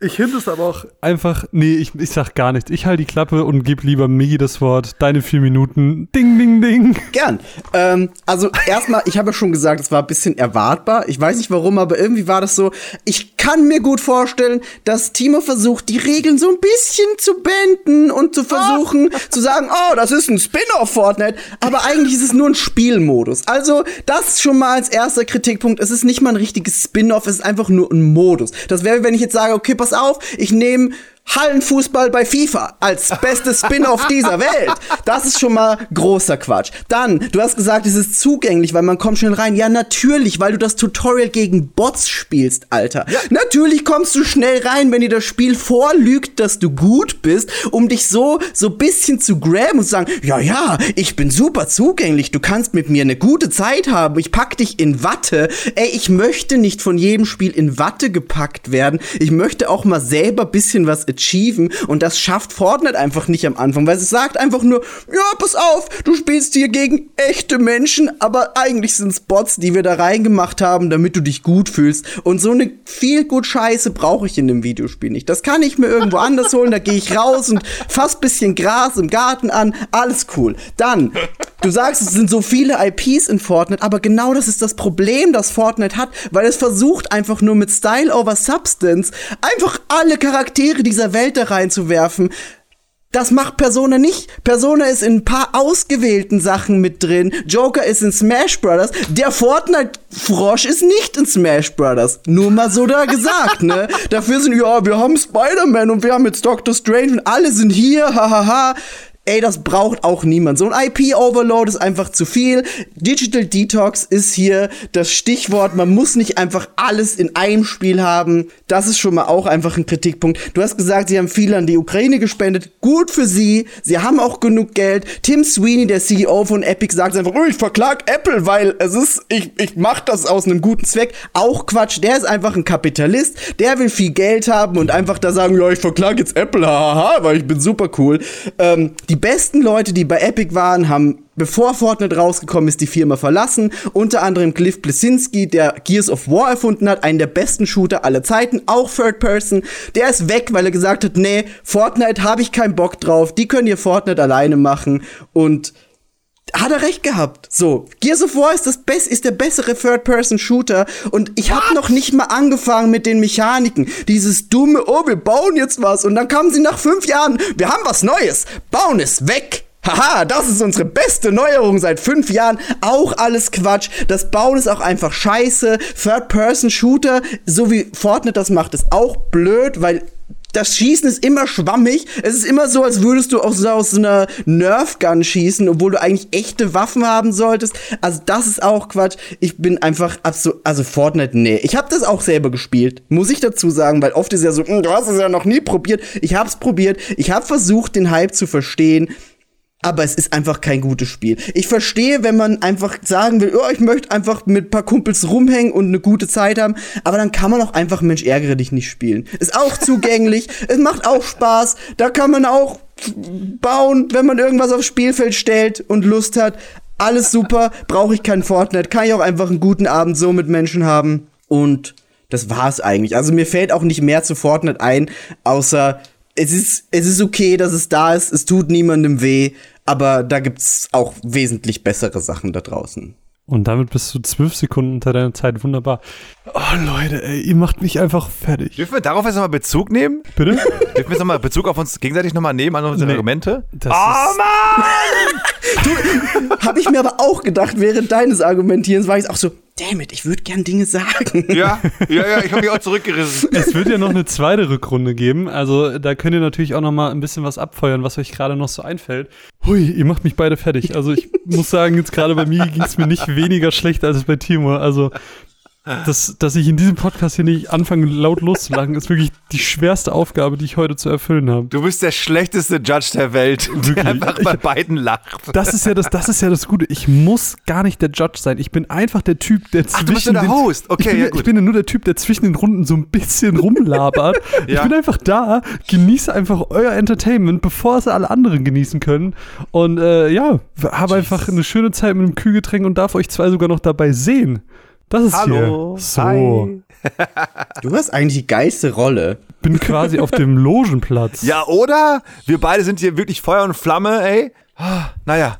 A: Ich finde es aber auch einfach, nee, ich, ich sag gar nichts. Ich halte die Klappe und gebe lieber Migi das Wort. Deine vier Minuten. Ding, ding, ding.
C: Gern. Ähm, also erstmal, ich habe ja schon gesagt, es war ein bisschen erwartbar. Ich weiß nicht warum, aber irgendwie war das so. Ich kann mir gut vorstellen, dass Timo versucht, die Regeln so ein bisschen zu benden und zu versuchen, oh. zu sagen, oh, das ist ein Spin-off Fortnite. Aber eigentlich ist es nur ein Spielmodus. Also, das schon mal als erster Kritikpunkt. Es ist nicht mal ein richtiges Spin-off, es ist einfach nur ein Modus. Das wäre, wenn ich jetzt sage, okay, pass auf, ich nehme Hallenfußball bei FIFA als bestes Spin-off <laughs> dieser Welt. Das ist schon mal großer Quatsch. Dann, du hast gesagt, es ist zugänglich, weil man kommt schnell rein. Ja, natürlich, weil du das Tutorial gegen Bots spielst, Alter. Ja. Natürlich kommst du schnell rein, wenn dir das Spiel vorlügt, dass du gut bist, um dich so so bisschen zu graben und zu sagen, ja, ja, ich bin super zugänglich. Du kannst mit mir eine gute Zeit haben. Ich pack dich in Watte. Ey, ich möchte nicht von jedem Spiel in Watte gepackt werden. Ich möchte auch mal selber bisschen was achieven und das schafft Fortnite einfach nicht am Anfang, weil es sagt einfach nur, ja, pass auf, du spielst hier gegen echte Menschen, aber eigentlich sind es Bots, die wir da reingemacht haben, damit du dich gut fühlst und so eine viel gut Scheiße brauche ich in dem Videospiel nicht. Das kann ich mir irgendwo anders holen, da gehe ich raus und fass bisschen Gras im Garten an, alles cool. Dann Du sagst, es sind so viele IPs in Fortnite, aber genau das ist das Problem, das Fortnite hat, weil es versucht einfach nur mit Style over Substance einfach alle Charaktere dieser Welt da reinzuwerfen. Das macht Persona nicht. Persona ist in ein paar ausgewählten Sachen mit drin. Joker ist in Smash Brothers. Der Fortnite-Frosch ist nicht in Smash Brothers. Nur mal so da gesagt, ne? Dafür sind, ja, wir haben Spider-Man und wir haben jetzt Doctor Strange und alle sind hier, hahaha. Ey, das braucht auch niemand. So ein IP-Overload ist einfach zu viel. Digital Detox ist hier das Stichwort. Man muss nicht einfach alles in einem Spiel haben. Das ist schon mal auch einfach ein Kritikpunkt. Du hast gesagt, sie haben viel an die Ukraine gespendet. Gut für sie. Sie haben auch genug Geld. Tim Sweeney, der CEO von Epic, sagt einfach, oh, ich verklag Apple, weil es ist, ich, ich mach das aus einem guten Zweck. Auch Quatsch. Der ist einfach ein Kapitalist. Der will viel Geld haben und einfach da sagen, ja, ich verklag jetzt Apple, hahaha, weil ich bin super cool. Ähm, die besten Leute, die bei Epic waren, haben bevor Fortnite rausgekommen ist, die Firma verlassen. Unter anderem Cliff Blesinski, der Gears of War erfunden hat, einen der besten Shooter aller Zeiten, auch Third Person. Der ist weg, weil er gesagt hat, nee, Fortnite habe ich keinen Bock drauf. Die können ihr Fortnite alleine machen und hat er recht gehabt. So, Gears of War ist das Best, ist der bessere Third-Person-Shooter und ich habe noch nicht mal angefangen mit den Mechaniken. Dieses dumme, oh, wir bauen jetzt was und dann kamen sie nach fünf Jahren, wir haben was Neues, bauen es weg. Haha, das ist unsere beste Neuerung seit fünf Jahren. Auch alles Quatsch. Das Bauen ist auch einfach scheiße. Third-Person-Shooter, so wie Fortnite das macht, ist auch blöd, weil das Schießen ist immer schwammig. Es ist immer so, als würdest du aus, aus so einer Nerf-Gun schießen, obwohl du eigentlich echte Waffen haben solltest. Also das ist auch Quatsch. Ich bin einfach absolut, also Fortnite, nee. Ich habe das auch selber gespielt, muss ich dazu sagen, weil oft ist ja so, hm, du hast es ja noch nie probiert. Ich hab's probiert. Ich habe versucht, den Hype zu verstehen aber es ist einfach kein gutes Spiel. Ich verstehe, wenn man einfach sagen will, oh, ich möchte einfach mit ein paar Kumpels rumhängen und eine gute Zeit haben, aber dann kann man auch einfach Mensch ärgere dich nicht spielen. Ist auch zugänglich, <laughs> es macht auch Spaß, da kann man auch bauen, wenn man irgendwas aufs Spielfeld stellt und Lust hat. Alles super, brauche ich kein Fortnite, kann ich auch einfach einen guten Abend so mit Menschen haben und das war's eigentlich. Also mir fällt auch nicht mehr zu Fortnite ein, außer es ist, es ist okay, dass es da ist, es tut niemandem weh aber da gibt's auch wesentlich bessere Sachen da draußen.
A: Und damit bist du zwölf Sekunden unter deiner Zeit. Wunderbar. Oh, Leute, ey, ihr macht mich einfach fertig.
B: Dürfen wir darauf jetzt nochmal Bezug nehmen?
A: Bitte?
B: Dürfen wir jetzt nochmal Bezug auf uns gegenseitig nochmal nehmen, an unsere nee, Argumente?
A: Das oh,
C: Mann! du, hab ich mir aber auch gedacht, während deines Argumentierens war ich auch so, damn it, ich würde gern Dinge sagen.
B: Ja, ja, ja, ich habe mich auch zurückgerissen.
A: Es wird ja noch eine zweite Rückrunde geben, also da könnt ihr natürlich auch noch mal ein bisschen was abfeuern, was euch gerade noch so einfällt. Hui, ihr macht mich beide fertig. Also ich muss sagen, jetzt gerade bei mir ging es mir nicht weniger schlecht als bei Timo. Also dass, dass ich in diesem Podcast hier nicht anfange, laut loszulachen, ist wirklich die schwerste Aufgabe, die ich heute zu erfüllen habe.
B: Du bist der schlechteste Judge der Welt, wirklich? der einfach bei ich, beiden lacht.
A: Das ist, ja das, das ist ja das Gute. Ich muss gar nicht der Judge sein. Ich bin einfach der Typ, der zwischen. Ach, du bist
B: der Host. Okay,
A: ich bin,
B: ja,
A: ich bin ja nur der Typ, der zwischen den Runden so ein bisschen rumlabert. <laughs> ja. Ich bin einfach da, genieße einfach euer Entertainment, bevor es alle anderen genießen können. Und äh, ja, habe einfach eine schöne Zeit mit einem Kühlgetränk und darf euch zwei sogar noch dabei sehen. Das ist
B: Hallo.
A: hier. So.
B: Hi.
C: Du hast eigentlich die geilste Rolle.
A: Bin quasi auf dem Logenplatz.
B: Ja, oder? Wir beide sind hier wirklich Feuer und Flamme, ey. Ah, naja.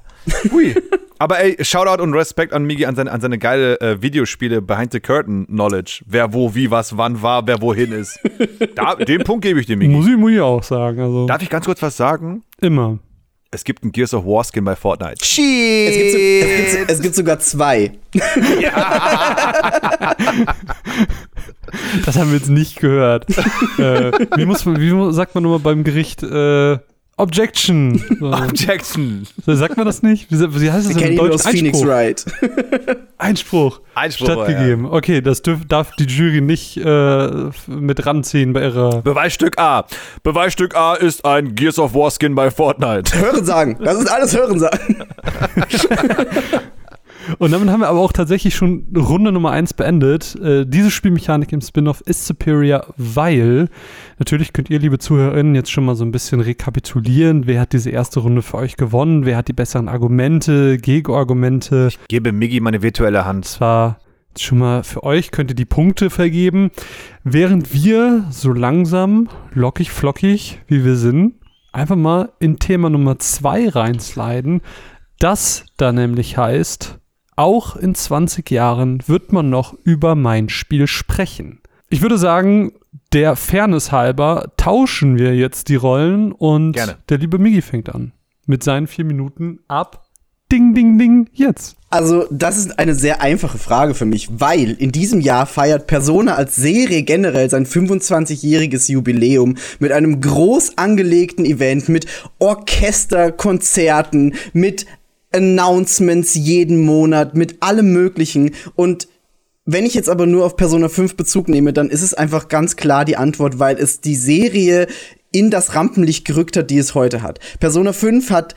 B: Hui. Aber ey, Shoutout und Respekt an Migi an seine, an seine geile äh, Videospiele Behind the Curtain Knowledge. Wer wo, wie, was, wann war, wer wohin ist. Da, den Punkt gebe ich dir, Migi.
A: Muss ich, muss ich auch sagen. Also.
B: Darf ich ganz kurz was sagen?
A: Immer.
B: Es gibt einen Gears of War Skin bei Fortnite.
C: Cheat! Es gibt, so, es, gibt, es gibt sogar zwei.
A: Ja. das haben wir jetzt nicht gehört. äh, wie, muss man, wie sagt man immer beim Gericht? Äh, Objection.
B: So. Objection.
A: So, sagt man das nicht? Wie, wie heißt das
C: in Deutsch? Phoenix Wright. <laughs>
A: Einspruch.
B: Einspruch.
A: Stattgegeben. Ja. Okay, das dürf, darf die Jury nicht äh, mit ranziehen bei ihrer.
B: Beweisstück A. Beweisstück A ist ein Gears of War Skin bei Fortnite.
C: Hören sagen. Das ist alles Hören sagen. <laughs>
A: Und damit haben wir aber auch tatsächlich schon Runde Nummer 1 beendet. Äh, diese Spielmechanik im Spin-off ist superior, weil natürlich könnt ihr, liebe ZuhörerInnen, jetzt schon mal so ein bisschen rekapitulieren. Wer hat diese erste Runde für euch gewonnen? Wer hat die besseren Argumente, Gegenargumente?
B: Ich gebe Miggy meine virtuelle Hand.
A: Zwar schon mal für euch könnt ihr die Punkte vergeben, während wir so langsam, lockig, flockig, wie wir sind, einfach mal in Thema Nummer 2 reinsliden. Das da nämlich heißt, auch in 20 Jahren wird man noch über mein Spiel sprechen. Ich würde sagen, der Fairness halber tauschen wir jetzt die Rollen und
B: Gerne.
A: der liebe Migi fängt an. Mit seinen vier Minuten ab Ding, Ding, Ding jetzt?
C: Also, das ist eine sehr einfache Frage für mich, weil in diesem Jahr feiert Persona als Serie generell sein 25-jähriges Jubiläum mit einem groß angelegten Event, mit Orchesterkonzerten, mit Announcements jeden Monat, mit allem Möglichen. Und wenn ich jetzt aber nur auf Persona 5 Bezug nehme, dann ist es einfach ganz klar die Antwort, weil es die Serie in das Rampenlicht gerückt hat, die es heute hat. Persona 5 hat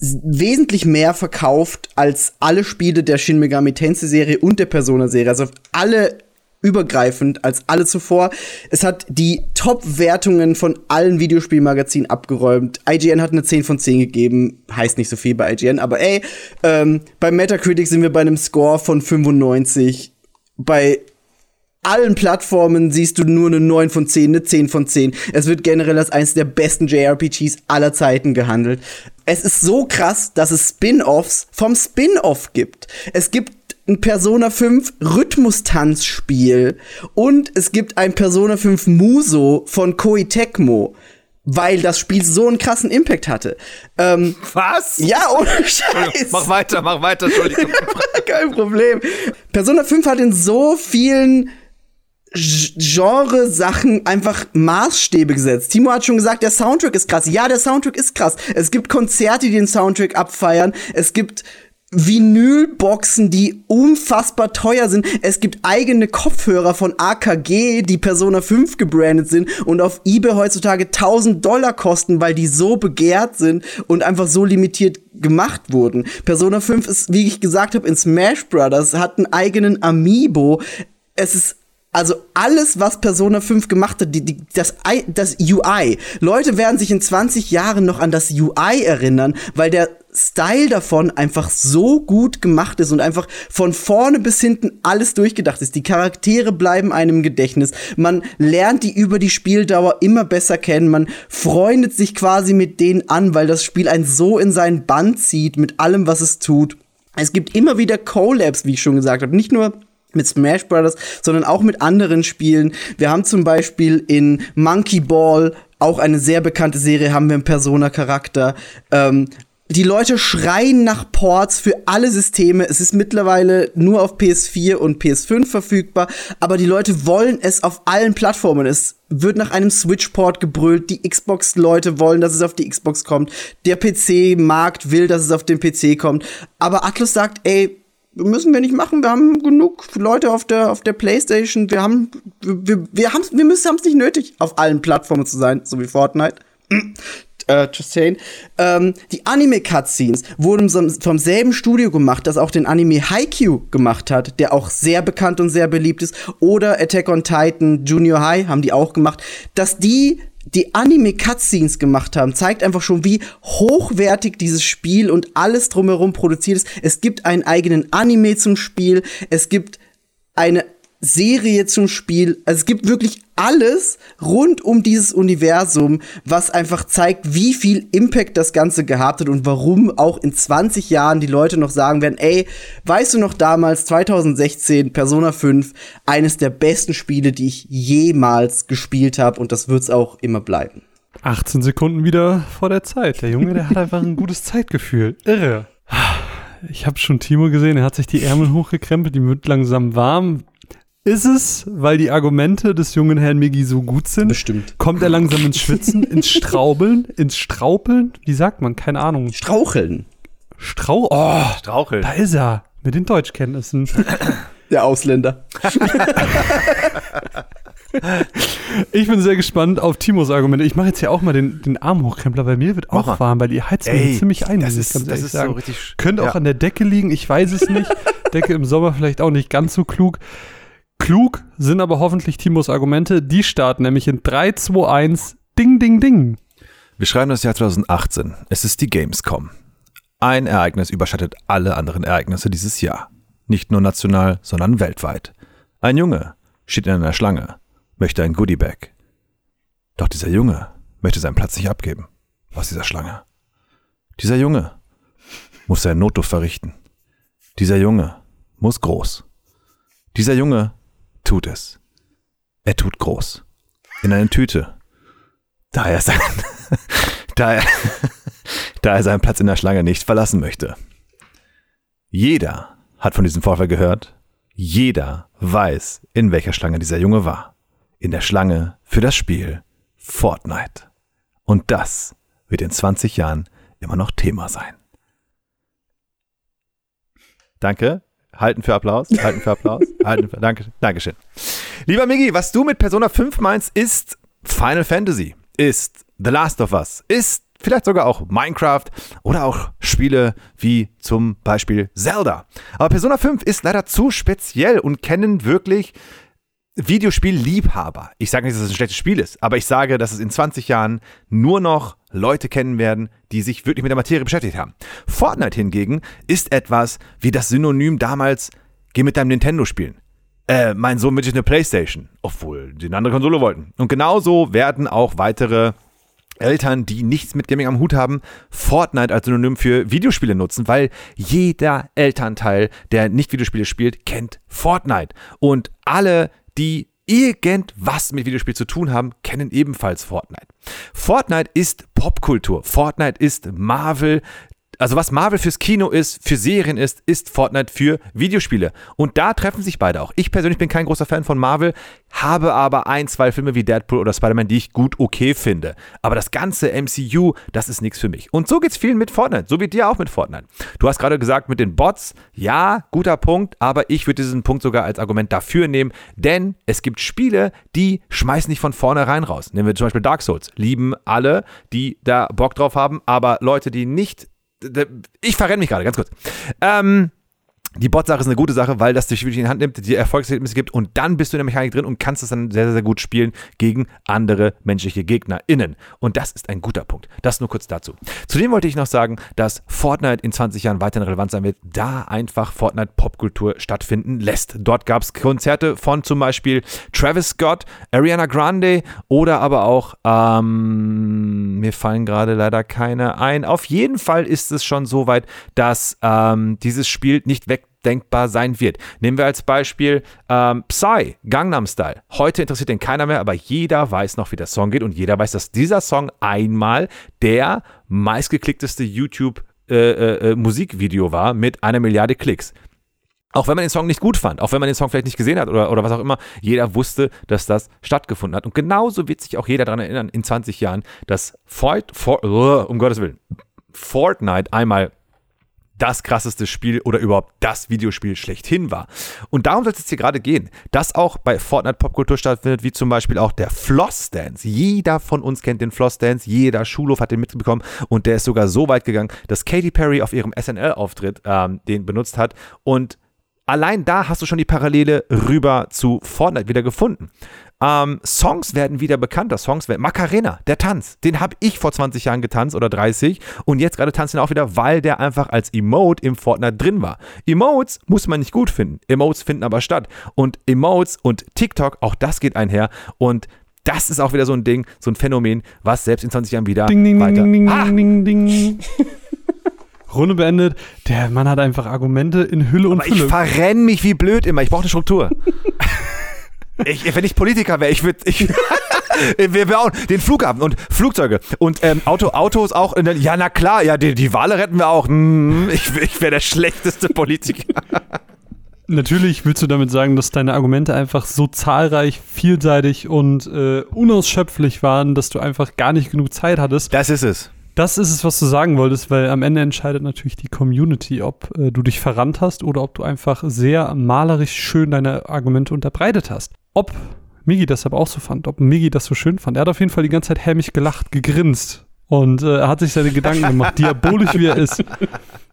C: wesentlich mehr verkauft als alle Spiele der Shin Megami Tensei Serie und der Persona Serie. Also alle übergreifend als alle zuvor. Es hat die Top-Wertungen von allen Videospielmagazinen abgeräumt. IGN hat eine 10 von 10 gegeben. Heißt nicht so viel bei IGN, aber ey, ähm, bei Metacritic sind wir bei einem Score von 95. Bei allen Plattformen siehst du nur eine 9 von 10, eine 10 von 10. Es wird generell als eines der besten JRPGs aller Zeiten gehandelt. Es ist so krass, dass es Spin-offs vom Spin-off gibt. Es gibt ein Persona 5 Rhythmus-Tanzspiel und es gibt ein Persona 5 Muso von Koei Tecmo weil das Spiel so einen krassen Impact hatte. Ähm,
B: Was?
C: Ja, ohne Scheiß.
B: Mach weiter, mach weiter, Entschuldigung. <laughs>
C: Kein Problem. Persona 5 hat in so vielen Genre-Sachen einfach Maßstäbe gesetzt. Timo hat schon gesagt, der Soundtrack ist krass. Ja, der Soundtrack ist krass. Es gibt Konzerte, die den Soundtrack abfeiern. Es gibt Vinylboxen, die unfassbar teuer sind. Es gibt eigene Kopfhörer von AKG, die Persona 5 gebrandet sind und auf eBay heutzutage 1000 Dollar kosten, weil die so begehrt sind und einfach so limitiert gemacht wurden. Persona 5 ist, wie ich gesagt habe, in Smash Brothers, hat einen eigenen Amiibo. Es ist also alles, was Persona 5 gemacht hat, die, die, das, das UI. Leute werden sich in 20 Jahren noch an das UI erinnern, weil der Style davon einfach so gut gemacht ist und einfach von vorne bis hinten alles durchgedacht ist. Die Charaktere bleiben einem im Gedächtnis. Man lernt die über die Spieldauer immer besser kennen. Man freundet sich quasi mit denen an, weil das Spiel einen so in seinen Band zieht mit allem, was es tut. Es gibt immer wieder Collabs, wie ich schon gesagt habe. Nicht nur mit Smash Brothers, sondern auch mit anderen Spielen. Wir haben zum Beispiel in Monkey Ball auch eine sehr bekannte Serie, haben wir einen Persona-Charakter. Ähm, die Leute schreien nach Ports für alle Systeme. Es ist mittlerweile nur auf PS4 und PS5 verfügbar, aber die Leute wollen es auf allen Plattformen. Es wird nach einem Switch-Port gebrüllt. Die Xbox-Leute wollen, dass es auf die Xbox kommt. Der PC-Markt will, dass es auf den PC kommt. Aber Atlus sagt, ey, müssen wir nicht machen. Wir haben genug Leute auf der, auf der Playstation. Wir haben, wir, wir haben, wir müssen, haben es nicht nötig, auf allen Plattformen zu sein, so wie Fortnite. <clears throat> äh, just saying. Ähm, die Anime-Cutscenes wurden vom selben Studio gemacht, das auch den Anime Haikyuu gemacht hat, der auch sehr bekannt und sehr beliebt ist. Oder Attack on Titan Junior High haben die auch gemacht. Dass die die Anime-Cutscenes gemacht haben, zeigt einfach schon, wie hochwertig dieses Spiel und alles drumherum produziert ist. Es gibt einen eigenen Anime zum Spiel, es gibt eine Serie zum Spiel. Also es gibt wirklich alles rund um dieses Universum, was einfach zeigt, wie viel Impact das Ganze gehabt hat und warum auch in 20 Jahren die Leute noch sagen werden, ey, weißt du noch damals, 2016, Persona 5, eines der besten Spiele, die ich jemals gespielt habe und das wird's auch immer bleiben.
A: 18 Sekunden wieder vor der Zeit. Der Junge, der hat einfach ein gutes Zeitgefühl. Irre. Ich habe schon Timo gesehen, er hat sich die Ärmel hochgekrempelt, die wird langsam warm. Ist es, weil die Argumente des jungen Herrn Miggi so gut sind?
C: Bestimmt.
A: Kommt er langsam ins Schwitzen, <laughs> ins Straubeln, ins Straupeln? Wie sagt man? Keine Ahnung.
C: Straucheln.
A: Strau oh, Straucheln. Da ist er. Mit den Deutschkenntnissen. <laughs>
C: Der Ausländer. <laughs>
A: ich bin sehr gespannt auf Timos Argumente. Ich mache jetzt hier auch mal den, den Arm hochkrempler, weil mir wird auch warm, weil ihr heizt mir ziemlich ein,
B: das ist, das ist
A: sagen.
B: So richtig,
A: Könnte ja. auch an der Decke liegen, ich weiß es nicht. Decke im Sommer vielleicht auch nicht ganz so klug. Klug sind aber hoffentlich Timos Argumente. Die starten nämlich in 3, 2, 1. Ding, ding, ding.
B: Wir schreiben das Jahr 2018. Es ist die Gamescom. Ein Ereignis überschattet alle anderen Ereignisse dieses Jahr. Nicht nur national, sondern weltweit. Ein Junge steht in einer Schlange, möchte ein Goodiebag. Doch dieser Junge möchte seinen Platz nicht abgeben aus dieser Schlange. Dieser Junge muss seinen Notdurft verrichten. Dieser Junge muss groß. Dieser Junge tut es. Er tut groß. In eine Tüte. Da er, sein, <laughs> da, er, <laughs> da er seinen Platz in der Schlange nicht verlassen möchte. Jeder hat von diesem Vorfall gehört. Jeder weiß, in welcher Schlange dieser Junge war. In der Schlange für das Spiel Fortnite. Und das wird in 20 Jahren immer noch Thema sein. Danke. Halten für Applaus. Halten für Applaus. <laughs> halten für, danke, Dankeschön. Lieber Migi, was du mit Persona 5 meinst, ist Final Fantasy, ist The Last of Us, ist vielleicht sogar auch Minecraft oder auch Spiele wie zum Beispiel Zelda. Aber Persona 5 ist leider zu speziell und kennen wirklich Videospielliebhaber. Ich sage nicht, dass es ein schlechtes Spiel ist, aber ich sage, dass es in 20 Jahren nur noch Leute kennen werden, die sich wirklich mit der Materie beschäftigt haben. Fortnite hingegen ist etwas wie das Synonym damals, geh mit deinem Nintendo spielen. Äh, mein Sohn wünscht eine Playstation, obwohl die eine andere Konsole wollten. Und genauso werden auch weitere Eltern, die nichts mit Gaming am Hut haben, Fortnite als Synonym für Videospiele nutzen, weil jeder Elternteil, der nicht Videospiele spielt, kennt Fortnite. Und alle, die irgendwas mit Videospiel zu tun haben, kennen ebenfalls Fortnite. Fortnite ist Popkultur. Fortnite ist Marvel, also was Marvel fürs Kino ist, für Serien ist, ist Fortnite für Videospiele. Und da treffen sich beide auch. Ich persönlich bin kein großer Fan von Marvel, habe aber ein, zwei Filme wie Deadpool oder Spider-Man, die ich gut okay finde. Aber das ganze MCU, das ist nichts für mich. Und so geht's vielen mit Fortnite. So wie dir auch mit Fortnite. Du hast gerade gesagt, mit den Bots, ja, guter Punkt, aber ich würde diesen Punkt sogar als Argument dafür nehmen, denn es gibt Spiele, die schmeißen nicht von vornherein raus. Nehmen wir zum Beispiel Dark Souls. Lieben alle, die da Bock drauf haben, aber Leute, die nicht ich verrenne mich gerade, ganz kurz. Ähm, die Bot-Sache ist eine gute Sache, weil das dich wirklich in die Hand nimmt, die Erfolgserlebnisse gibt und dann bist du in der Mechanik drin und kannst es dann sehr, sehr gut spielen gegen andere menschliche GegnerInnen. Und das ist ein guter Punkt. Das nur kurz dazu. Zudem wollte ich noch sagen, dass Fortnite in 20 Jahren weiterhin relevant sein wird, da einfach Fortnite Popkultur stattfinden lässt. Dort gab es Konzerte von zum Beispiel Travis Scott, Ariana Grande oder aber auch, ähm, mir fallen gerade leider keine ein. Auf jeden Fall ist es schon so weit, dass ähm, dieses Spiel nicht weg denkbar sein wird. Nehmen wir als Beispiel ähm, Psy, Gangnam Style. Heute interessiert den keiner mehr, aber jeder weiß noch, wie der Song geht und jeder weiß, dass dieser Song einmal der meistgeklickteste YouTube äh, äh, äh, Musikvideo war mit einer Milliarde Klicks. Auch wenn man den Song nicht gut fand, auch wenn man den Song vielleicht nicht gesehen hat oder, oder was auch immer, jeder wusste, dass das stattgefunden hat. Und genauso wird sich auch jeder daran erinnern, in 20 Jahren, dass Fort, for, uh, um Gottes Willen, Fortnite einmal das krasseste Spiel oder überhaupt das Videospiel schlechthin war. Und darum soll es jetzt hier gerade gehen, dass auch bei Fortnite Popkultur stattfindet, wie zum Beispiel auch der Floss Dance. Jeder von uns kennt den Floss Dance, jeder Schulhof hat den mitbekommen und der ist sogar so weit gegangen, dass Katy Perry auf ihrem SNL-Auftritt ähm, den benutzt hat und allein da hast du schon die Parallele rüber zu Fortnite wieder gefunden. Ähm, Songs werden wieder bekannter. Songs werden. Macarena, der Tanz, den habe ich vor 20 Jahren getanzt oder 30 und jetzt gerade tanzen auch wieder, weil der einfach als Emote im Fortnite drin war. Emotes muss man nicht gut finden. Emotes finden aber statt. Und Emotes und TikTok, auch das geht einher. Und das ist auch wieder so ein Ding, so ein Phänomen, was selbst in 20 Jahren wieder
A: ding, ding,
B: weiter.
A: Ding, ding, ah! ding, ding. <laughs> Runde beendet. Der Mann hat einfach Argumente in Hülle und
B: Aber Fülle. Ich verrenne mich wie blöd immer. Ich brauche eine Struktur. <laughs> Ich, wenn ich Politiker wäre, ich würde ich, <laughs> wir bauen den Flughafen und Flugzeuge und ähm, Auto, Autos auch. Der, ja, na klar, ja, die, die Wale retten wir auch. Hm, ich, ich wäre der schlechteste Politiker. <laughs>
A: Natürlich willst du damit sagen, dass deine Argumente einfach so zahlreich, vielseitig und äh, unausschöpflich waren, dass du einfach gar nicht genug Zeit hattest.
B: Das ist es.
A: Das ist es, was du sagen wolltest, weil am Ende entscheidet natürlich die Community, ob äh, du dich verrannt hast oder ob du einfach sehr malerisch schön deine Argumente unterbreitet hast. Ob Migi das aber auch so fand, ob Migi das so schön fand. Er hat auf jeden Fall die ganze Zeit hämisch gelacht, gegrinst. Und äh, er hat sich seine Gedanken gemacht, diabolisch wie er ist.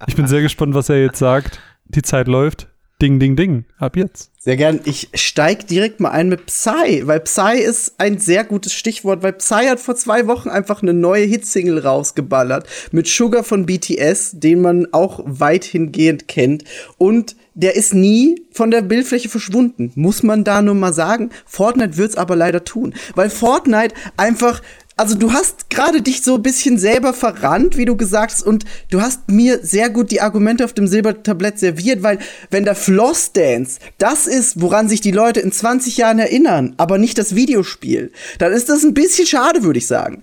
A: Ich bin sehr gespannt, was er jetzt sagt. Die Zeit läuft. Ding, ding, ding. Ab jetzt.
C: Sehr gern. Ich steig direkt mal ein mit Psy, weil Psy ist ein sehr gutes Stichwort, weil Psy hat vor zwei Wochen einfach eine neue Hitsingle rausgeballert mit Sugar von BTS, den man auch weithingehend kennt. Und der ist nie von der Bildfläche verschwunden. Muss man da nur mal sagen. Fortnite wird's aber leider tun. Weil Fortnite einfach also du hast gerade dich so ein bisschen selber verrannt, wie du gesagt hast, und du hast mir sehr gut die Argumente auf dem Silbertablett serviert, weil wenn der Floss Dance das ist, woran sich die Leute in 20 Jahren erinnern, aber nicht das Videospiel, dann ist das ein bisschen schade, würde ich sagen.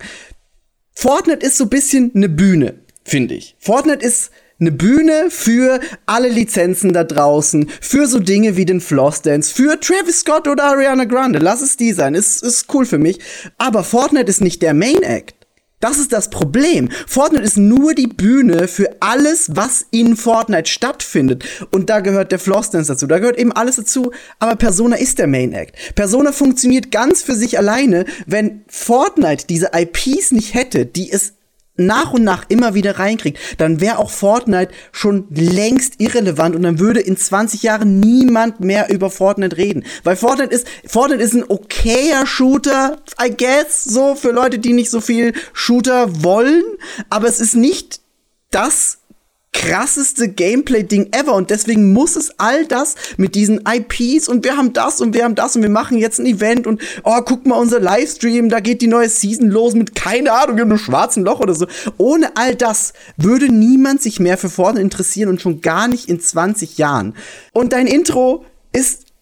C: Fortnite ist so ein bisschen eine Bühne, finde ich. Fortnite ist eine Bühne für alle Lizenzen da draußen, für so Dinge wie den Floss Dance, für Travis Scott oder Ariana Grande. Lass es die sein, ist, ist cool für mich. Aber Fortnite ist nicht der Main Act. Das ist das Problem. Fortnite ist nur die Bühne für alles, was in Fortnite stattfindet. Und da gehört der Floss Dance dazu. Da gehört eben alles dazu. Aber Persona ist der Main Act. Persona funktioniert ganz für sich alleine, wenn Fortnite diese IPs nicht hätte, die es nach und nach immer wieder reinkriegt, dann wäre auch Fortnite schon längst irrelevant und dann würde in 20 Jahren niemand mehr über Fortnite reden. Weil Fortnite ist, Fortnite ist ein okayer Shooter, I guess, so für Leute, die nicht so viel Shooter wollen, aber es ist nicht das krasseste Gameplay-Ding ever und deswegen muss es all das mit diesen IPs und wir haben das und wir haben das und wir machen jetzt ein Event und oh, guck mal unser Livestream, da geht die neue Season los mit keine Ahnung, einem schwarzen Loch oder so. Ohne all das würde niemand sich mehr für Fortnite interessieren und schon gar nicht in 20 Jahren. Und dein Intro ist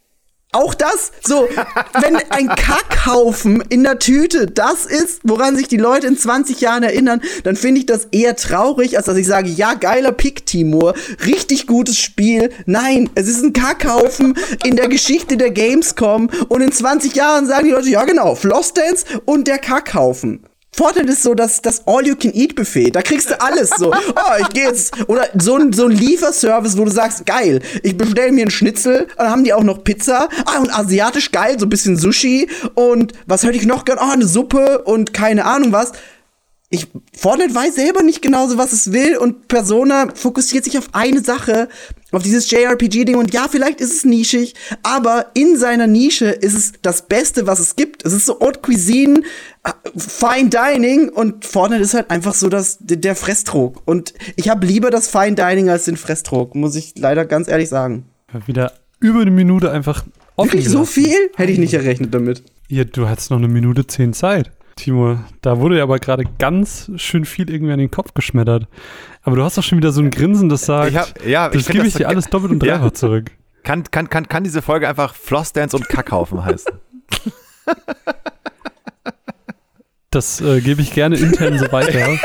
C: auch das, so, wenn ein Kackhaufen in der Tüte das ist, woran sich die Leute in 20 Jahren erinnern, dann finde ich das eher traurig, als dass ich sage, ja, geiler Pick, Timur, richtig gutes Spiel. Nein, es ist ein Kackhaufen in der Geschichte der Gamescom und in 20 Jahren sagen die Leute, ja genau, Floss Dance und der Kackhaufen. Fortnite ist so das, das All-You-Can-Eat-Buffet. Da kriegst du alles so. Oh, ich gehe jetzt. Oder so ein, so ein Lieferservice, wo du sagst, geil, ich bestelle mir einen Schnitzel, dann haben die auch noch Pizza. Ah, und asiatisch geil, so ein bisschen Sushi. Und was hätte ich noch gern? Oh, eine Suppe und keine Ahnung was ich, Fortnite weiß selber nicht genauso, was es will und Persona fokussiert sich auf eine Sache, auf dieses JRPG-Ding und ja, vielleicht ist es nischig, aber in seiner Nische ist es das Beste, was es gibt. Es ist so Haute Cuisine, Fine Dining und Fortnite ist halt einfach so das, der Fresstrog. Und ich habe lieber das Fine Dining als den Fresstrog, muss ich leider ganz ehrlich sagen.
A: Wieder über eine Minute einfach
C: offen Wirklich so viel? Hätte ich nicht errechnet damit.
A: Ja, du hattest noch eine Minute zehn Zeit. Timo, da wurde ja aber gerade ganz schön viel irgendwie an den Kopf geschmettert. Aber du hast doch schon wieder so ein Grinsen, das sagt, hab, ja, das gebe ich dir alles doppelt und <laughs> dreifach ja. zurück.
B: Kann, kann, kann, kann diese Folge einfach Flossdance und Kackhaufen <laughs> heißen?
A: Das äh, gebe ich gerne intern so weiter.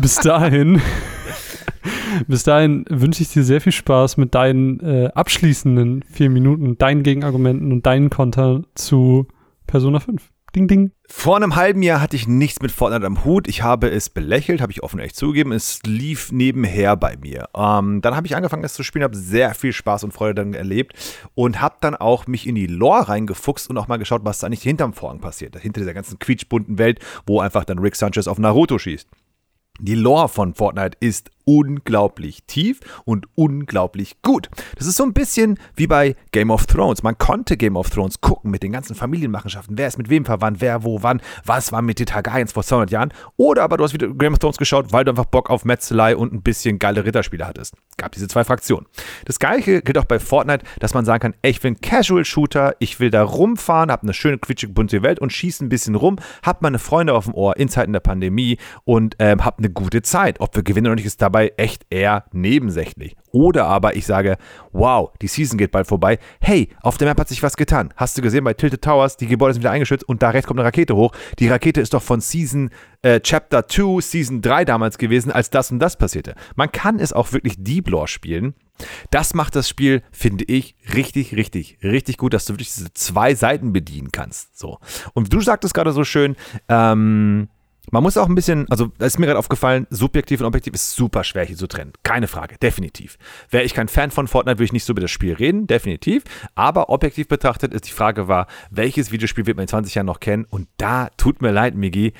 A: Bis dahin. <laughs> Bis dahin wünsche ich dir sehr viel Spaß mit deinen äh, abschließenden vier Minuten, deinen Gegenargumenten und deinen Konter zu Persona 5. Ding, ding.
B: Vor einem halben Jahr hatte ich nichts mit Fortnite am Hut. Ich habe es belächelt, habe ich offen echt zugegeben. Es lief nebenher bei mir. Ähm, dann habe ich angefangen, es zu spielen, habe sehr viel Spaß und Freude dann erlebt und habe dann auch mich in die Lore reingefuchst und auch mal geschaut, was da eigentlich hinterm Vorhang passiert. Hinter dieser ganzen quietschbunten Welt, wo einfach dann Rick Sanchez auf Naruto schießt. Die Lore von Fortnite ist unglaublich tief und unglaublich gut. Das ist so ein bisschen wie bei Game of Thrones. Man konnte Game of Thrones gucken mit den ganzen Familienmachenschaften. Wer ist mit wem verwandt, wer wo wann, was war mit den Targaryens vor 200 Jahren. Oder aber du hast wieder Game of Thrones geschaut, weil du einfach Bock auf Metzelei und ein bisschen geile Ritterspiele hattest. Gab diese zwei Fraktionen. Das gleiche gilt auch bei Fortnite, dass man sagen kann, ey, ich einen Casual-Shooter, ich will da rumfahren, hab eine schöne, quietschige, bunte Welt und schieße ein bisschen rum, hab meine Freunde auf dem Ohr in Zeiten der Pandemie und ähm, hab eine gute Zeit. Ob wir gewinnen oder nicht, ist dabei dabei echt eher nebensächlich. Oder aber ich sage, wow, die Season geht bald vorbei. Hey, auf der Map hat sich was getan. Hast du gesehen bei Tilted Towers, die Gebäude sind wieder eingeschützt und da rechts kommt eine Rakete hoch. Die Rakete ist doch von Season äh, Chapter 2, Season 3 damals gewesen, als das und das passierte. Man kann es auch wirklich Deep Lore spielen. Das macht das Spiel, finde ich, richtig, richtig, richtig gut, dass du wirklich diese zwei Seiten bedienen kannst. So. Und du sagtest gerade so schön, ähm, man muss auch ein bisschen, also da ist mir gerade aufgefallen, subjektiv und objektiv ist super schwer hier zu trennen. Keine Frage, definitiv. Wäre ich kein Fan von Fortnite, würde ich nicht so über das Spiel reden, definitiv. Aber objektiv betrachtet ist die Frage war, welches Videospiel wird man in 20 Jahren noch kennen? Und da tut mir leid, Migi,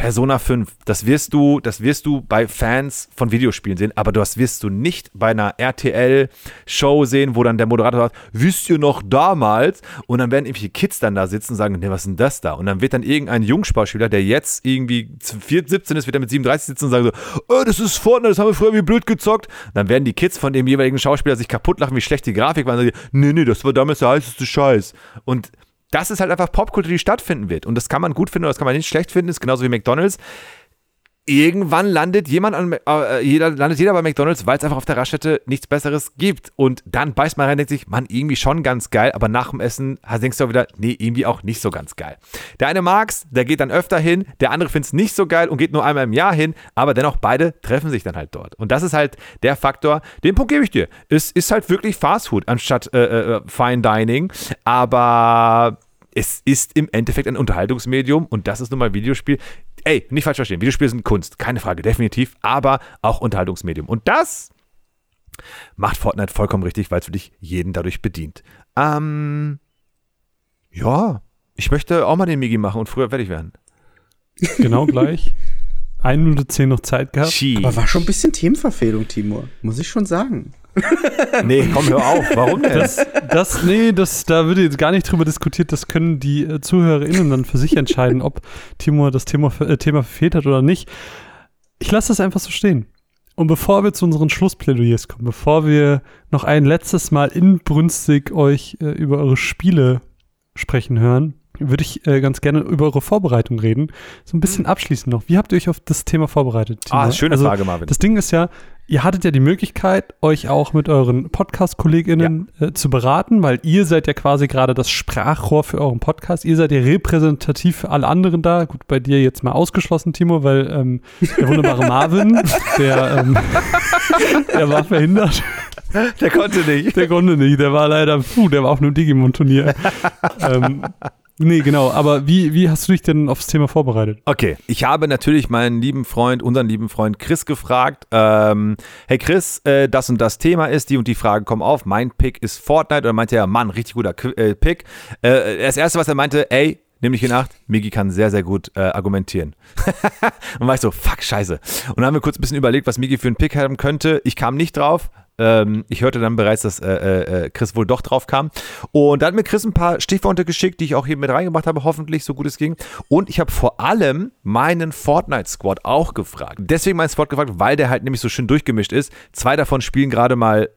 B: Persona 5, das wirst du, das wirst du bei Fans von Videospielen sehen, aber das wirst du nicht bei einer RTL-Show sehen, wo dann der Moderator sagt, wisst ihr noch damals? Und dann werden irgendwelche Kids dann da sitzen und sagen, ne, was ist denn das da? Und dann wird dann irgendein Jungsportspieler, der jetzt irgendwie 17 ist, wird er mit 37 sitzen und sagen so, oh, das ist Fortnite, das haben wir früher wie blöd gezockt. Dann werden die Kids von dem jeweiligen Schauspieler sich kaputt lachen, wie schlecht die Grafik war. Und sagen, nee, nee, das war damals der heißeste Scheiß. Und das ist halt einfach Popkultur, die stattfinden wird. Und das kann man gut finden oder das kann man nicht schlecht finden. Ist genauso wie McDonalds. Irgendwann landet jemand an, äh, jeder, landet jeder bei McDonalds, weil es einfach auf der Raststätte nichts Besseres gibt. Und dann beißt man rein und denkt sich, man, irgendwie schon ganz geil, aber nach dem Essen denkst du auch wieder, nee, irgendwie auch nicht so ganz geil. Der eine mag's, der geht dann öfter hin, der andere findet es nicht so geil und geht nur einmal im Jahr hin, aber dennoch beide treffen sich dann halt dort. Und das ist halt der Faktor, den Punkt gebe ich dir. Es ist halt wirklich Fast Food anstatt äh, äh, Fine Dining, aber es ist im Endeffekt ein Unterhaltungsmedium und das ist nun mal Videospiel. Ey, nicht falsch verstehen, Videospiele sind Kunst, keine Frage, definitiv, aber auch Unterhaltungsmedium. Und das macht Fortnite vollkommen richtig, weil es für dich jeden dadurch bedient. Ähm, ja, ich möchte auch mal den Migi machen und früher fertig werden.
A: Genau gleich. 1 Minute 10 noch Zeit gehabt.
B: Ski.
C: Aber war schon ein bisschen Themenverfehlung, Timur. Muss ich schon sagen. <laughs>
B: Nee, komm, hör auf. Warum denn?
A: Das, das, nee, das, da wird jetzt gar nicht drüber diskutiert. Das können die äh, ZuhörerInnen dann für sich entscheiden, ob Timur das Thema, äh, Thema verfehlt hat oder nicht. Ich lasse das einfach so stehen. Und bevor wir zu unseren Schlussplädoyers kommen, bevor wir noch ein letztes Mal inbrünstig euch äh, über eure Spiele sprechen hören, würde ich äh, ganz gerne über eure Vorbereitung reden. So ein bisschen abschließend noch. Wie habt ihr euch auf das Thema vorbereitet?
B: Ah,
A: Timo?
B: schöne
A: also,
B: Frage, Marvin.
A: Das Ding ist ja, ihr hattet ja die Möglichkeit, euch auch mit euren Podcast-KollegInnen äh, zu beraten, weil ihr seid ja quasi gerade das Sprachrohr für euren Podcast. Ihr seid ja repräsentativ für alle anderen da. Gut, bei dir jetzt mal ausgeschlossen, Timo, weil ähm, der wunderbare <laughs> Marvin, der, ähm, der war verhindert.
B: Der konnte nicht.
A: Der konnte nicht. Der war leider, puh, der war auf einem Digimon-Turnier. <laughs> ähm, nee, genau. Aber wie, wie hast du dich denn aufs Thema vorbereitet?
B: Okay, ich habe natürlich meinen lieben Freund, unseren lieben Freund Chris gefragt. Ähm, hey Chris, äh, das und das Thema ist, die und die Fragen kommen auf. Mein Pick ist Fortnite. Oder meinte er, Mann, richtig guter Qu- äh, Pick. Äh, das erste, was er meinte, ey, nimm dich in Acht, Migi kann sehr, sehr gut äh, argumentieren. <laughs> und war ich so, fuck, scheiße. Und dann haben wir kurz ein bisschen überlegt, was Migi für einen Pick haben könnte. Ich kam nicht drauf. Ähm, ich hörte dann bereits, dass äh, äh, Chris wohl doch drauf kam. Und da hat mir Chris ein paar Stichworte geschickt, die ich auch hier mit reingebracht habe, hoffentlich, so gut es ging. Und ich habe vor allem meinen Fortnite-Squad auch gefragt. Deswegen meinen Squad gefragt, weil der halt nämlich so schön durchgemischt ist. Zwei davon spielen gerade mal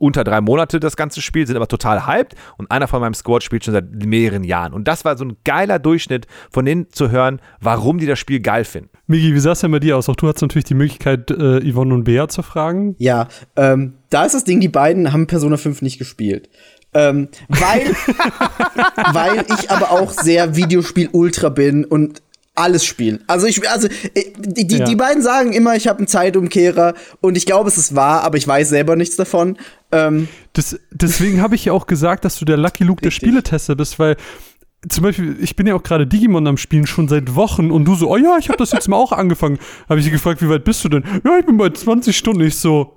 B: unter drei Monate das ganze Spiel, sind aber total hyped und einer von meinem Squad spielt schon seit mehreren Jahren. Und das war so ein geiler Durchschnitt, von denen zu hören, warum die das Spiel geil finden.
A: Migi, wie sah es denn bei dir aus? Auch du hattest natürlich die Möglichkeit, äh, Yvonne und Bea zu fragen.
C: Ja, ähm, da ist das Ding, die beiden haben Persona 5 nicht gespielt. Ähm, weil, <laughs> weil ich aber auch sehr Videospiel-Ultra bin und alles spielen. Also ich, also äh, die, die,
A: Ja.
C: die beiden sagen immer, ich habe einen Zeitumkehrer und ich glaube, es ist wahr, aber ich weiß selber nichts davon. Ähm,
A: Das, deswegen habe ich ja auch gesagt, dass du der Lucky Luke der
C: Richtig.
A: Spieletester bist, weil zum Beispiel, ich bin ja auch gerade Digimon am Spielen schon seit Wochen und du so, oh ja, ich habe das jetzt mal auch angefangen. Habe ich sie gefragt, wie weit bist du denn? Ja, ich bin bei 20 Stunden. Ich so,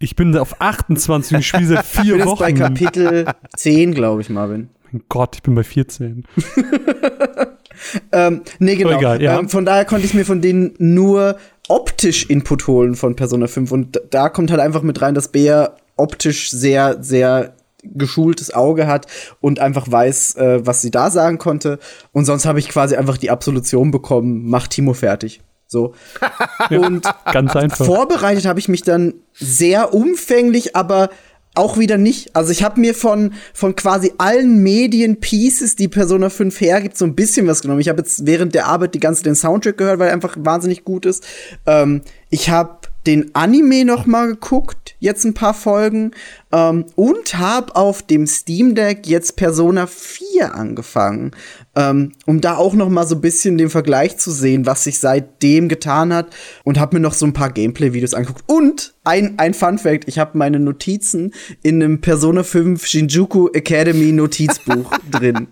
A: ich bin auf 28 und ich spiele seit <laughs>
C: ich
A: vier
C: bin jetzt
A: Wochen.
C: bei Kapitel 10, glaube ich, Marvin.
A: mein Gott, ich bin bei 14. <laughs>
C: Ähm, nee, genau.
A: Egal, ja.
C: ähm, von daher konnte ich mir von denen nur optisch Input holen von Persona 5. Und da kommt halt einfach mit rein, dass Bea optisch sehr, sehr geschultes Auge hat und einfach weiß, äh, was sie da sagen konnte. Und sonst habe ich quasi einfach die Absolution bekommen, mach Timo fertig. So. <laughs> und
A: Ganz einfach.
C: Vorbereitet habe ich mich dann sehr umfänglich, aber auch wieder nicht. Also ich habe mir von, von quasi allen Medien-Pieces, die Persona 5 hergibt, so ein bisschen was genommen. Ich habe jetzt während der Arbeit die ganze den Soundtrack gehört, weil er einfach wahnsinnig gut ist. Ähm, ich habe den Anime noch mal geguckt, jetzt ein paar Folgen ähm, und habe auf dem Steam Deck jetzt Persona 4 angefangen, ähm, um da auch noch mal so ein bisschen den Vergleich zu sehen, was sich seitdem getan hat und habe mir noch so ein paar Gameplay-Videos angeguckt und ein, ein Fun Fact, ich habe meine Notizen in einem Persona 5 Shinjuku Academy Notizbuch <laughs> drin.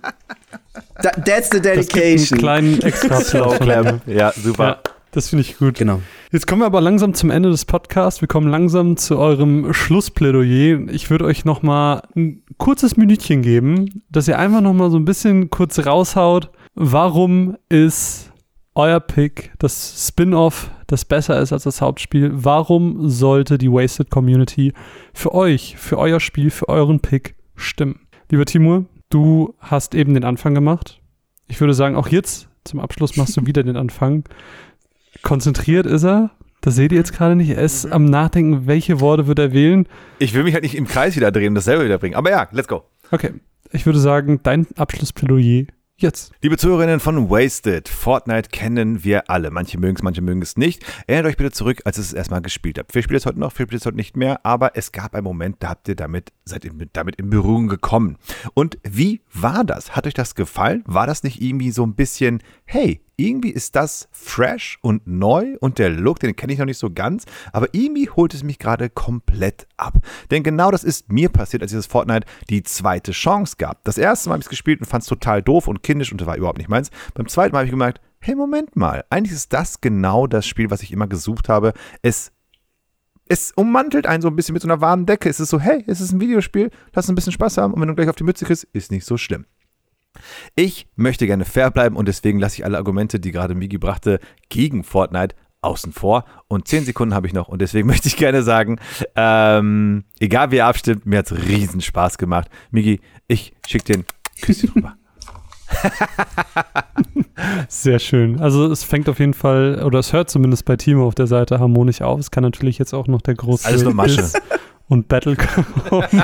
C: Da, that's the
A: Das gibt einen
C: dedication.
A: kleinen extra
B: Slow Clap. Ja, super.
A: Ja, das finde ich gut.
C: Genau.
A: Jetzt kommen wir aber langsam zum Ende des Podcasts. Wir kommen langsam zu eurem Schlussplädoyer. Ich würde euch noch mal ein kurzes Minütchen geben, dass ihr einfach noch mal so ein bisschen kurz raushaut. Warum ist euer Pick das Spin-off, das besser ist als das Hauptspiel? Warum sollte die Wasted Community für euch, für euer Spiel, für euren Pick stimmen? Lieber Timur, du hast eben den Anfang gemacht. Ich würde sagen, auch jetzt zum Abschluss machst du <laughs> wieder den Anfang. Konzentriert ist er. Das seht ihr jetzt gerade nicht. Er ist am Nachdenken, welche Worte wird er wählen.
B: Ich will mich halt nicht im Kreis wieder drehen und das selber wieder bringen. Aber ja, let's go.
A: Okay, ich würde sagen, dein Abschlussplädoyer jetzt.
B: Liebe Zuhörerinnen von Wasted, Fortnite kennen wir alle. Manche mögen es, manche mögen es nicht. Erinnert euch bitte zurück, als ihr es erstmal gespielt habt. Wir spielen es heute noch, wir spielen es heute nicht mehr, aber es gab einen Moment, da habt ihr damit, seid ihr mit, damit in Berührung gekommen. Und wie war das? Hat euch das gefallen? War das nicht irgendwie so ein bisschen, hey, irgendwie ist das fresh und neu und der Look, den kenne ich noch nicht so ganz, aber irgendwie holt es mich gerade komplett ab. Denn genau das ist mir passiert, als dieses Fortnite die zweite Chance gab. Das erste Mal habe ich es gespielt und fand es total doof und kindisch und das war überhaupt nicht meins. Beim zweiten Mal habe ich gemerkt, hey, Moment mal, eigentlich ist das genau das Spiel, was ich immer gesucht habe. Es es ummantelt einen so ein bisschen mit so einer warmen Decke. Es ist so, hey, es ist ein Videospiel, lass uns ein bisschen Spaß haben und wenn du gleich auf die Mütze kriegst, ist nicht so schlimm. Ich möchte gerne fair bleiben und deswegen lasse ich alle Argumente, die gerade Migi brachte, gegen Fortnite außen vor. Und zehn Sekunden habe ich noch und deswegen <laughs> möchte ich gerne sagen, ähm, egal wie ihr abstimmt, mir hat es riesen Spaß gemacht. Migi, ich schicke den Küsschen rüber. <laughs>
A: Sehr schön. Also es fängt auf jeden Fall, oder es hört zumindest bei Timo auf der Seite harmonisch auf. Es kann natürlich jetzt auch noch der große
B: Alles nur Masche.
A: Diss und Battle kommen. <laughs>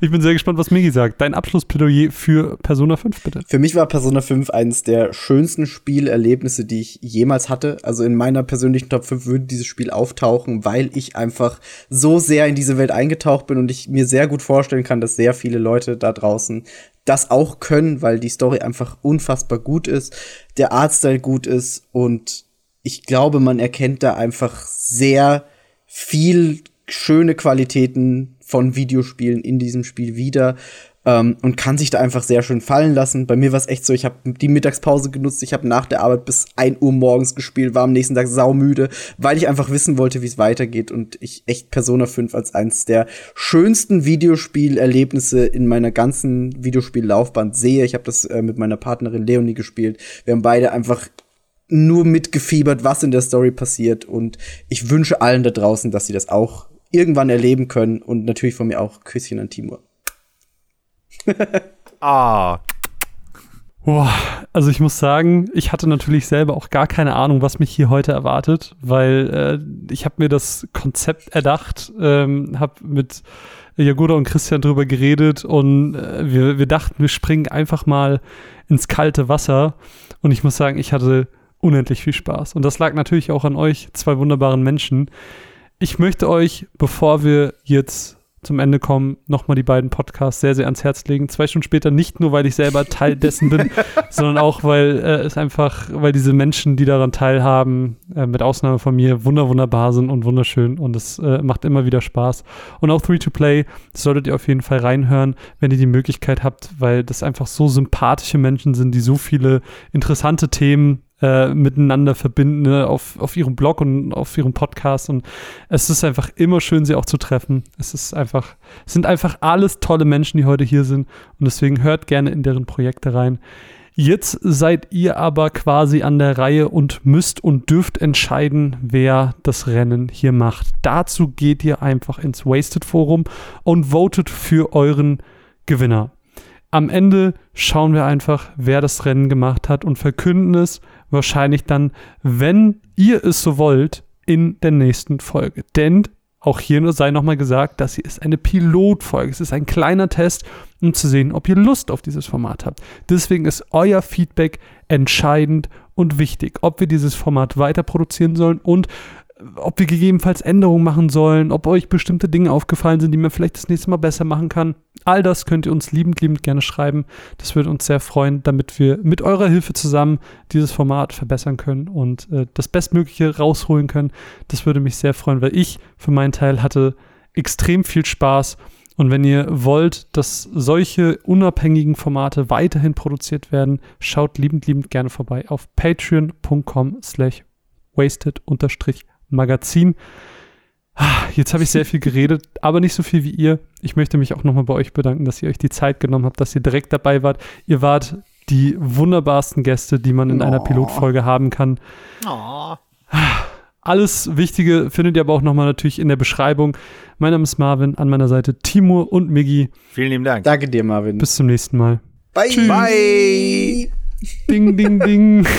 A: ich bin sehr gespannt, was Migi sagt. Dein Abschlussplädoyer für Persona 5, bitte.
C: Für mich war Persona 5 eines der schönsten Spielerlebnisse, die ich jemals hatte. Also in meiner persönlichen Top 5 würde dieses Spiel auftauchen, weil ich einfach so sehr in diese Welt eingetaucht bin und ich mir sehr gut vorstellen kann, dass sehr viele Leute da draußen das auch können, weil die Story einfach unfassbar gut ist, der Artstyle gut ist und ich glaube, man erkennt da einfach sehr viel schöne Qualitäten von Videospielen in diesem Spiel wieder ähm, und kann sich da einfach sehr schön fallen lassen. Bei mir war es echt so, ich habe die Mittagspause genutzt, ich habe nach der Arbeit bis 1 Uhr morgens gespielt, war am nächsten Tag saumüde, weil ich einfach wissen wollte, wie es weitergeht und ich echt Persona 5 als eins der schönsten Videospielerlebnisse in meiner ganzen Videospiellaufbahn sehe. Ich habe das äh, mit meiner Partnerin Leonie gespielt. Wir haben beide einfach nur mitgefiebert, was in der Story passiert und ich wünsche allen da draußen, dass sie das auch irgendwann erleben können und natürlich von mir auch Küsschen an Timur. <laughs>
B: Ah,
A: Boah, also ich muss sagen, ich hatte natürlich selber auch gar keine Ahnung, was mich hier heute erwartet, weil äh, ich habe mir das Konzept erdacht, ähm, habe mit Jagoda und Christian drüber geredet und äh, wir, wir dachten, wir springen einfach mal ins kalte Wasser und ich muss sagen, ich hatte unendlich viel Spaß und das lag natürlich auch an euch, zwei wunderbaren Menschen. Ich möchte euch, bevor wir jetzt zum Ende kommen, nochmal die beiden Podcasts sehr, sehr ans Herz legen. Zwei Stunden später, nicht nur, weil ich selber Teil dessen bin, <laughs> sondern auch, weil äh, es einfach, weil diese Menschen, die daran teilhaben, äh, mit Ausnahme von mir, wunder, wunderbar sind und wunderschön und es äh, macht immer wieder Spaß. Und auch Free to Play solltet ihr auf jeden Fall reinhören, wenn ihr die Möglichkeit habt, weil das einfach so sympathische Menschen sind, die so viele interessante Themen äh, miteinander verbinden ne, auf, auf ihrem Blog und auf ihrem Podcast. Und es ist einfach immer schön, sie auch zu treffen. Es ist einfach, es sind einfach alles tolle Menschen, die heute hier sind. Und deswegen hört gerne in deren Projekte rein. Jetzt seid ihr aber quasi an der Reihe und müsst und dürft entscheiden, wer das Rennen hier macht. Dazu geht ihr einfach ins Wasted Forum und votet für euren Gewinner. Am Ende schauen wir einfach, wer das Rennen gemacht hat und verkünden es wahrscheinlich dann, wenn ihr es so wollt, in der nächsten Folge. Denn auch hier nur sei nochmal gesagt, das hier ist eine Pilotfolge. Es ist ein kleiner Test, um zu sehen, ob ihr Lust auf dieses Format habt. Deswegen ist euer Feedback entscheidend und wichtig, ob wir dieses Format weiter produzieren sollen und ob wir gegebenenfalls Änderungen machen sollen, ob euch bestimmte Dinge aufgefallen sind, die man vielleicht das nächste Mal besser machen kann. All das könnt ihr uns liebend, liebend gerne schreiben. Das würde uns sehr freuen, damit wir mit eurer Hilfe zusammen dieses Format verbessern können und äh, das Bestmögliche rausholen können. Das würde mich sehr freuen, weil ich für meinen Teil hatte extrem viel Spaß. Und wenn ihr wollt, dass solche unabhängigen Formate weiterhin produziert werden, schaut liebend, liebend gerne vorbei auf patreon.com slash wasted-podcast Magazin. Ah, jetzt habe ich sehr viel geredet, aber nicht so viel wie ihr. Ich möchte mich auch nochmal bei euch bedanken, dass ihr euch die Zeit genommen habt, dass ihr direkt dabei wart. Ihr wart die wunderbarsten Gäste, die man in oh. einer Pilotfolge haben kann. Oh. Alles Wichtige findet ihr aber auch nochmal natürlich in der Beschreibung. Mein Name ist Marvin, an meiner Seite Timur und Miggi.
B: Vielen lieben Dank.
C: Danke dir, Marvin.
A: Bis zum nächsten Mal.
C: Bye.
B: Tschüss. Bye.
A: Ding, ding, ding. <laughs>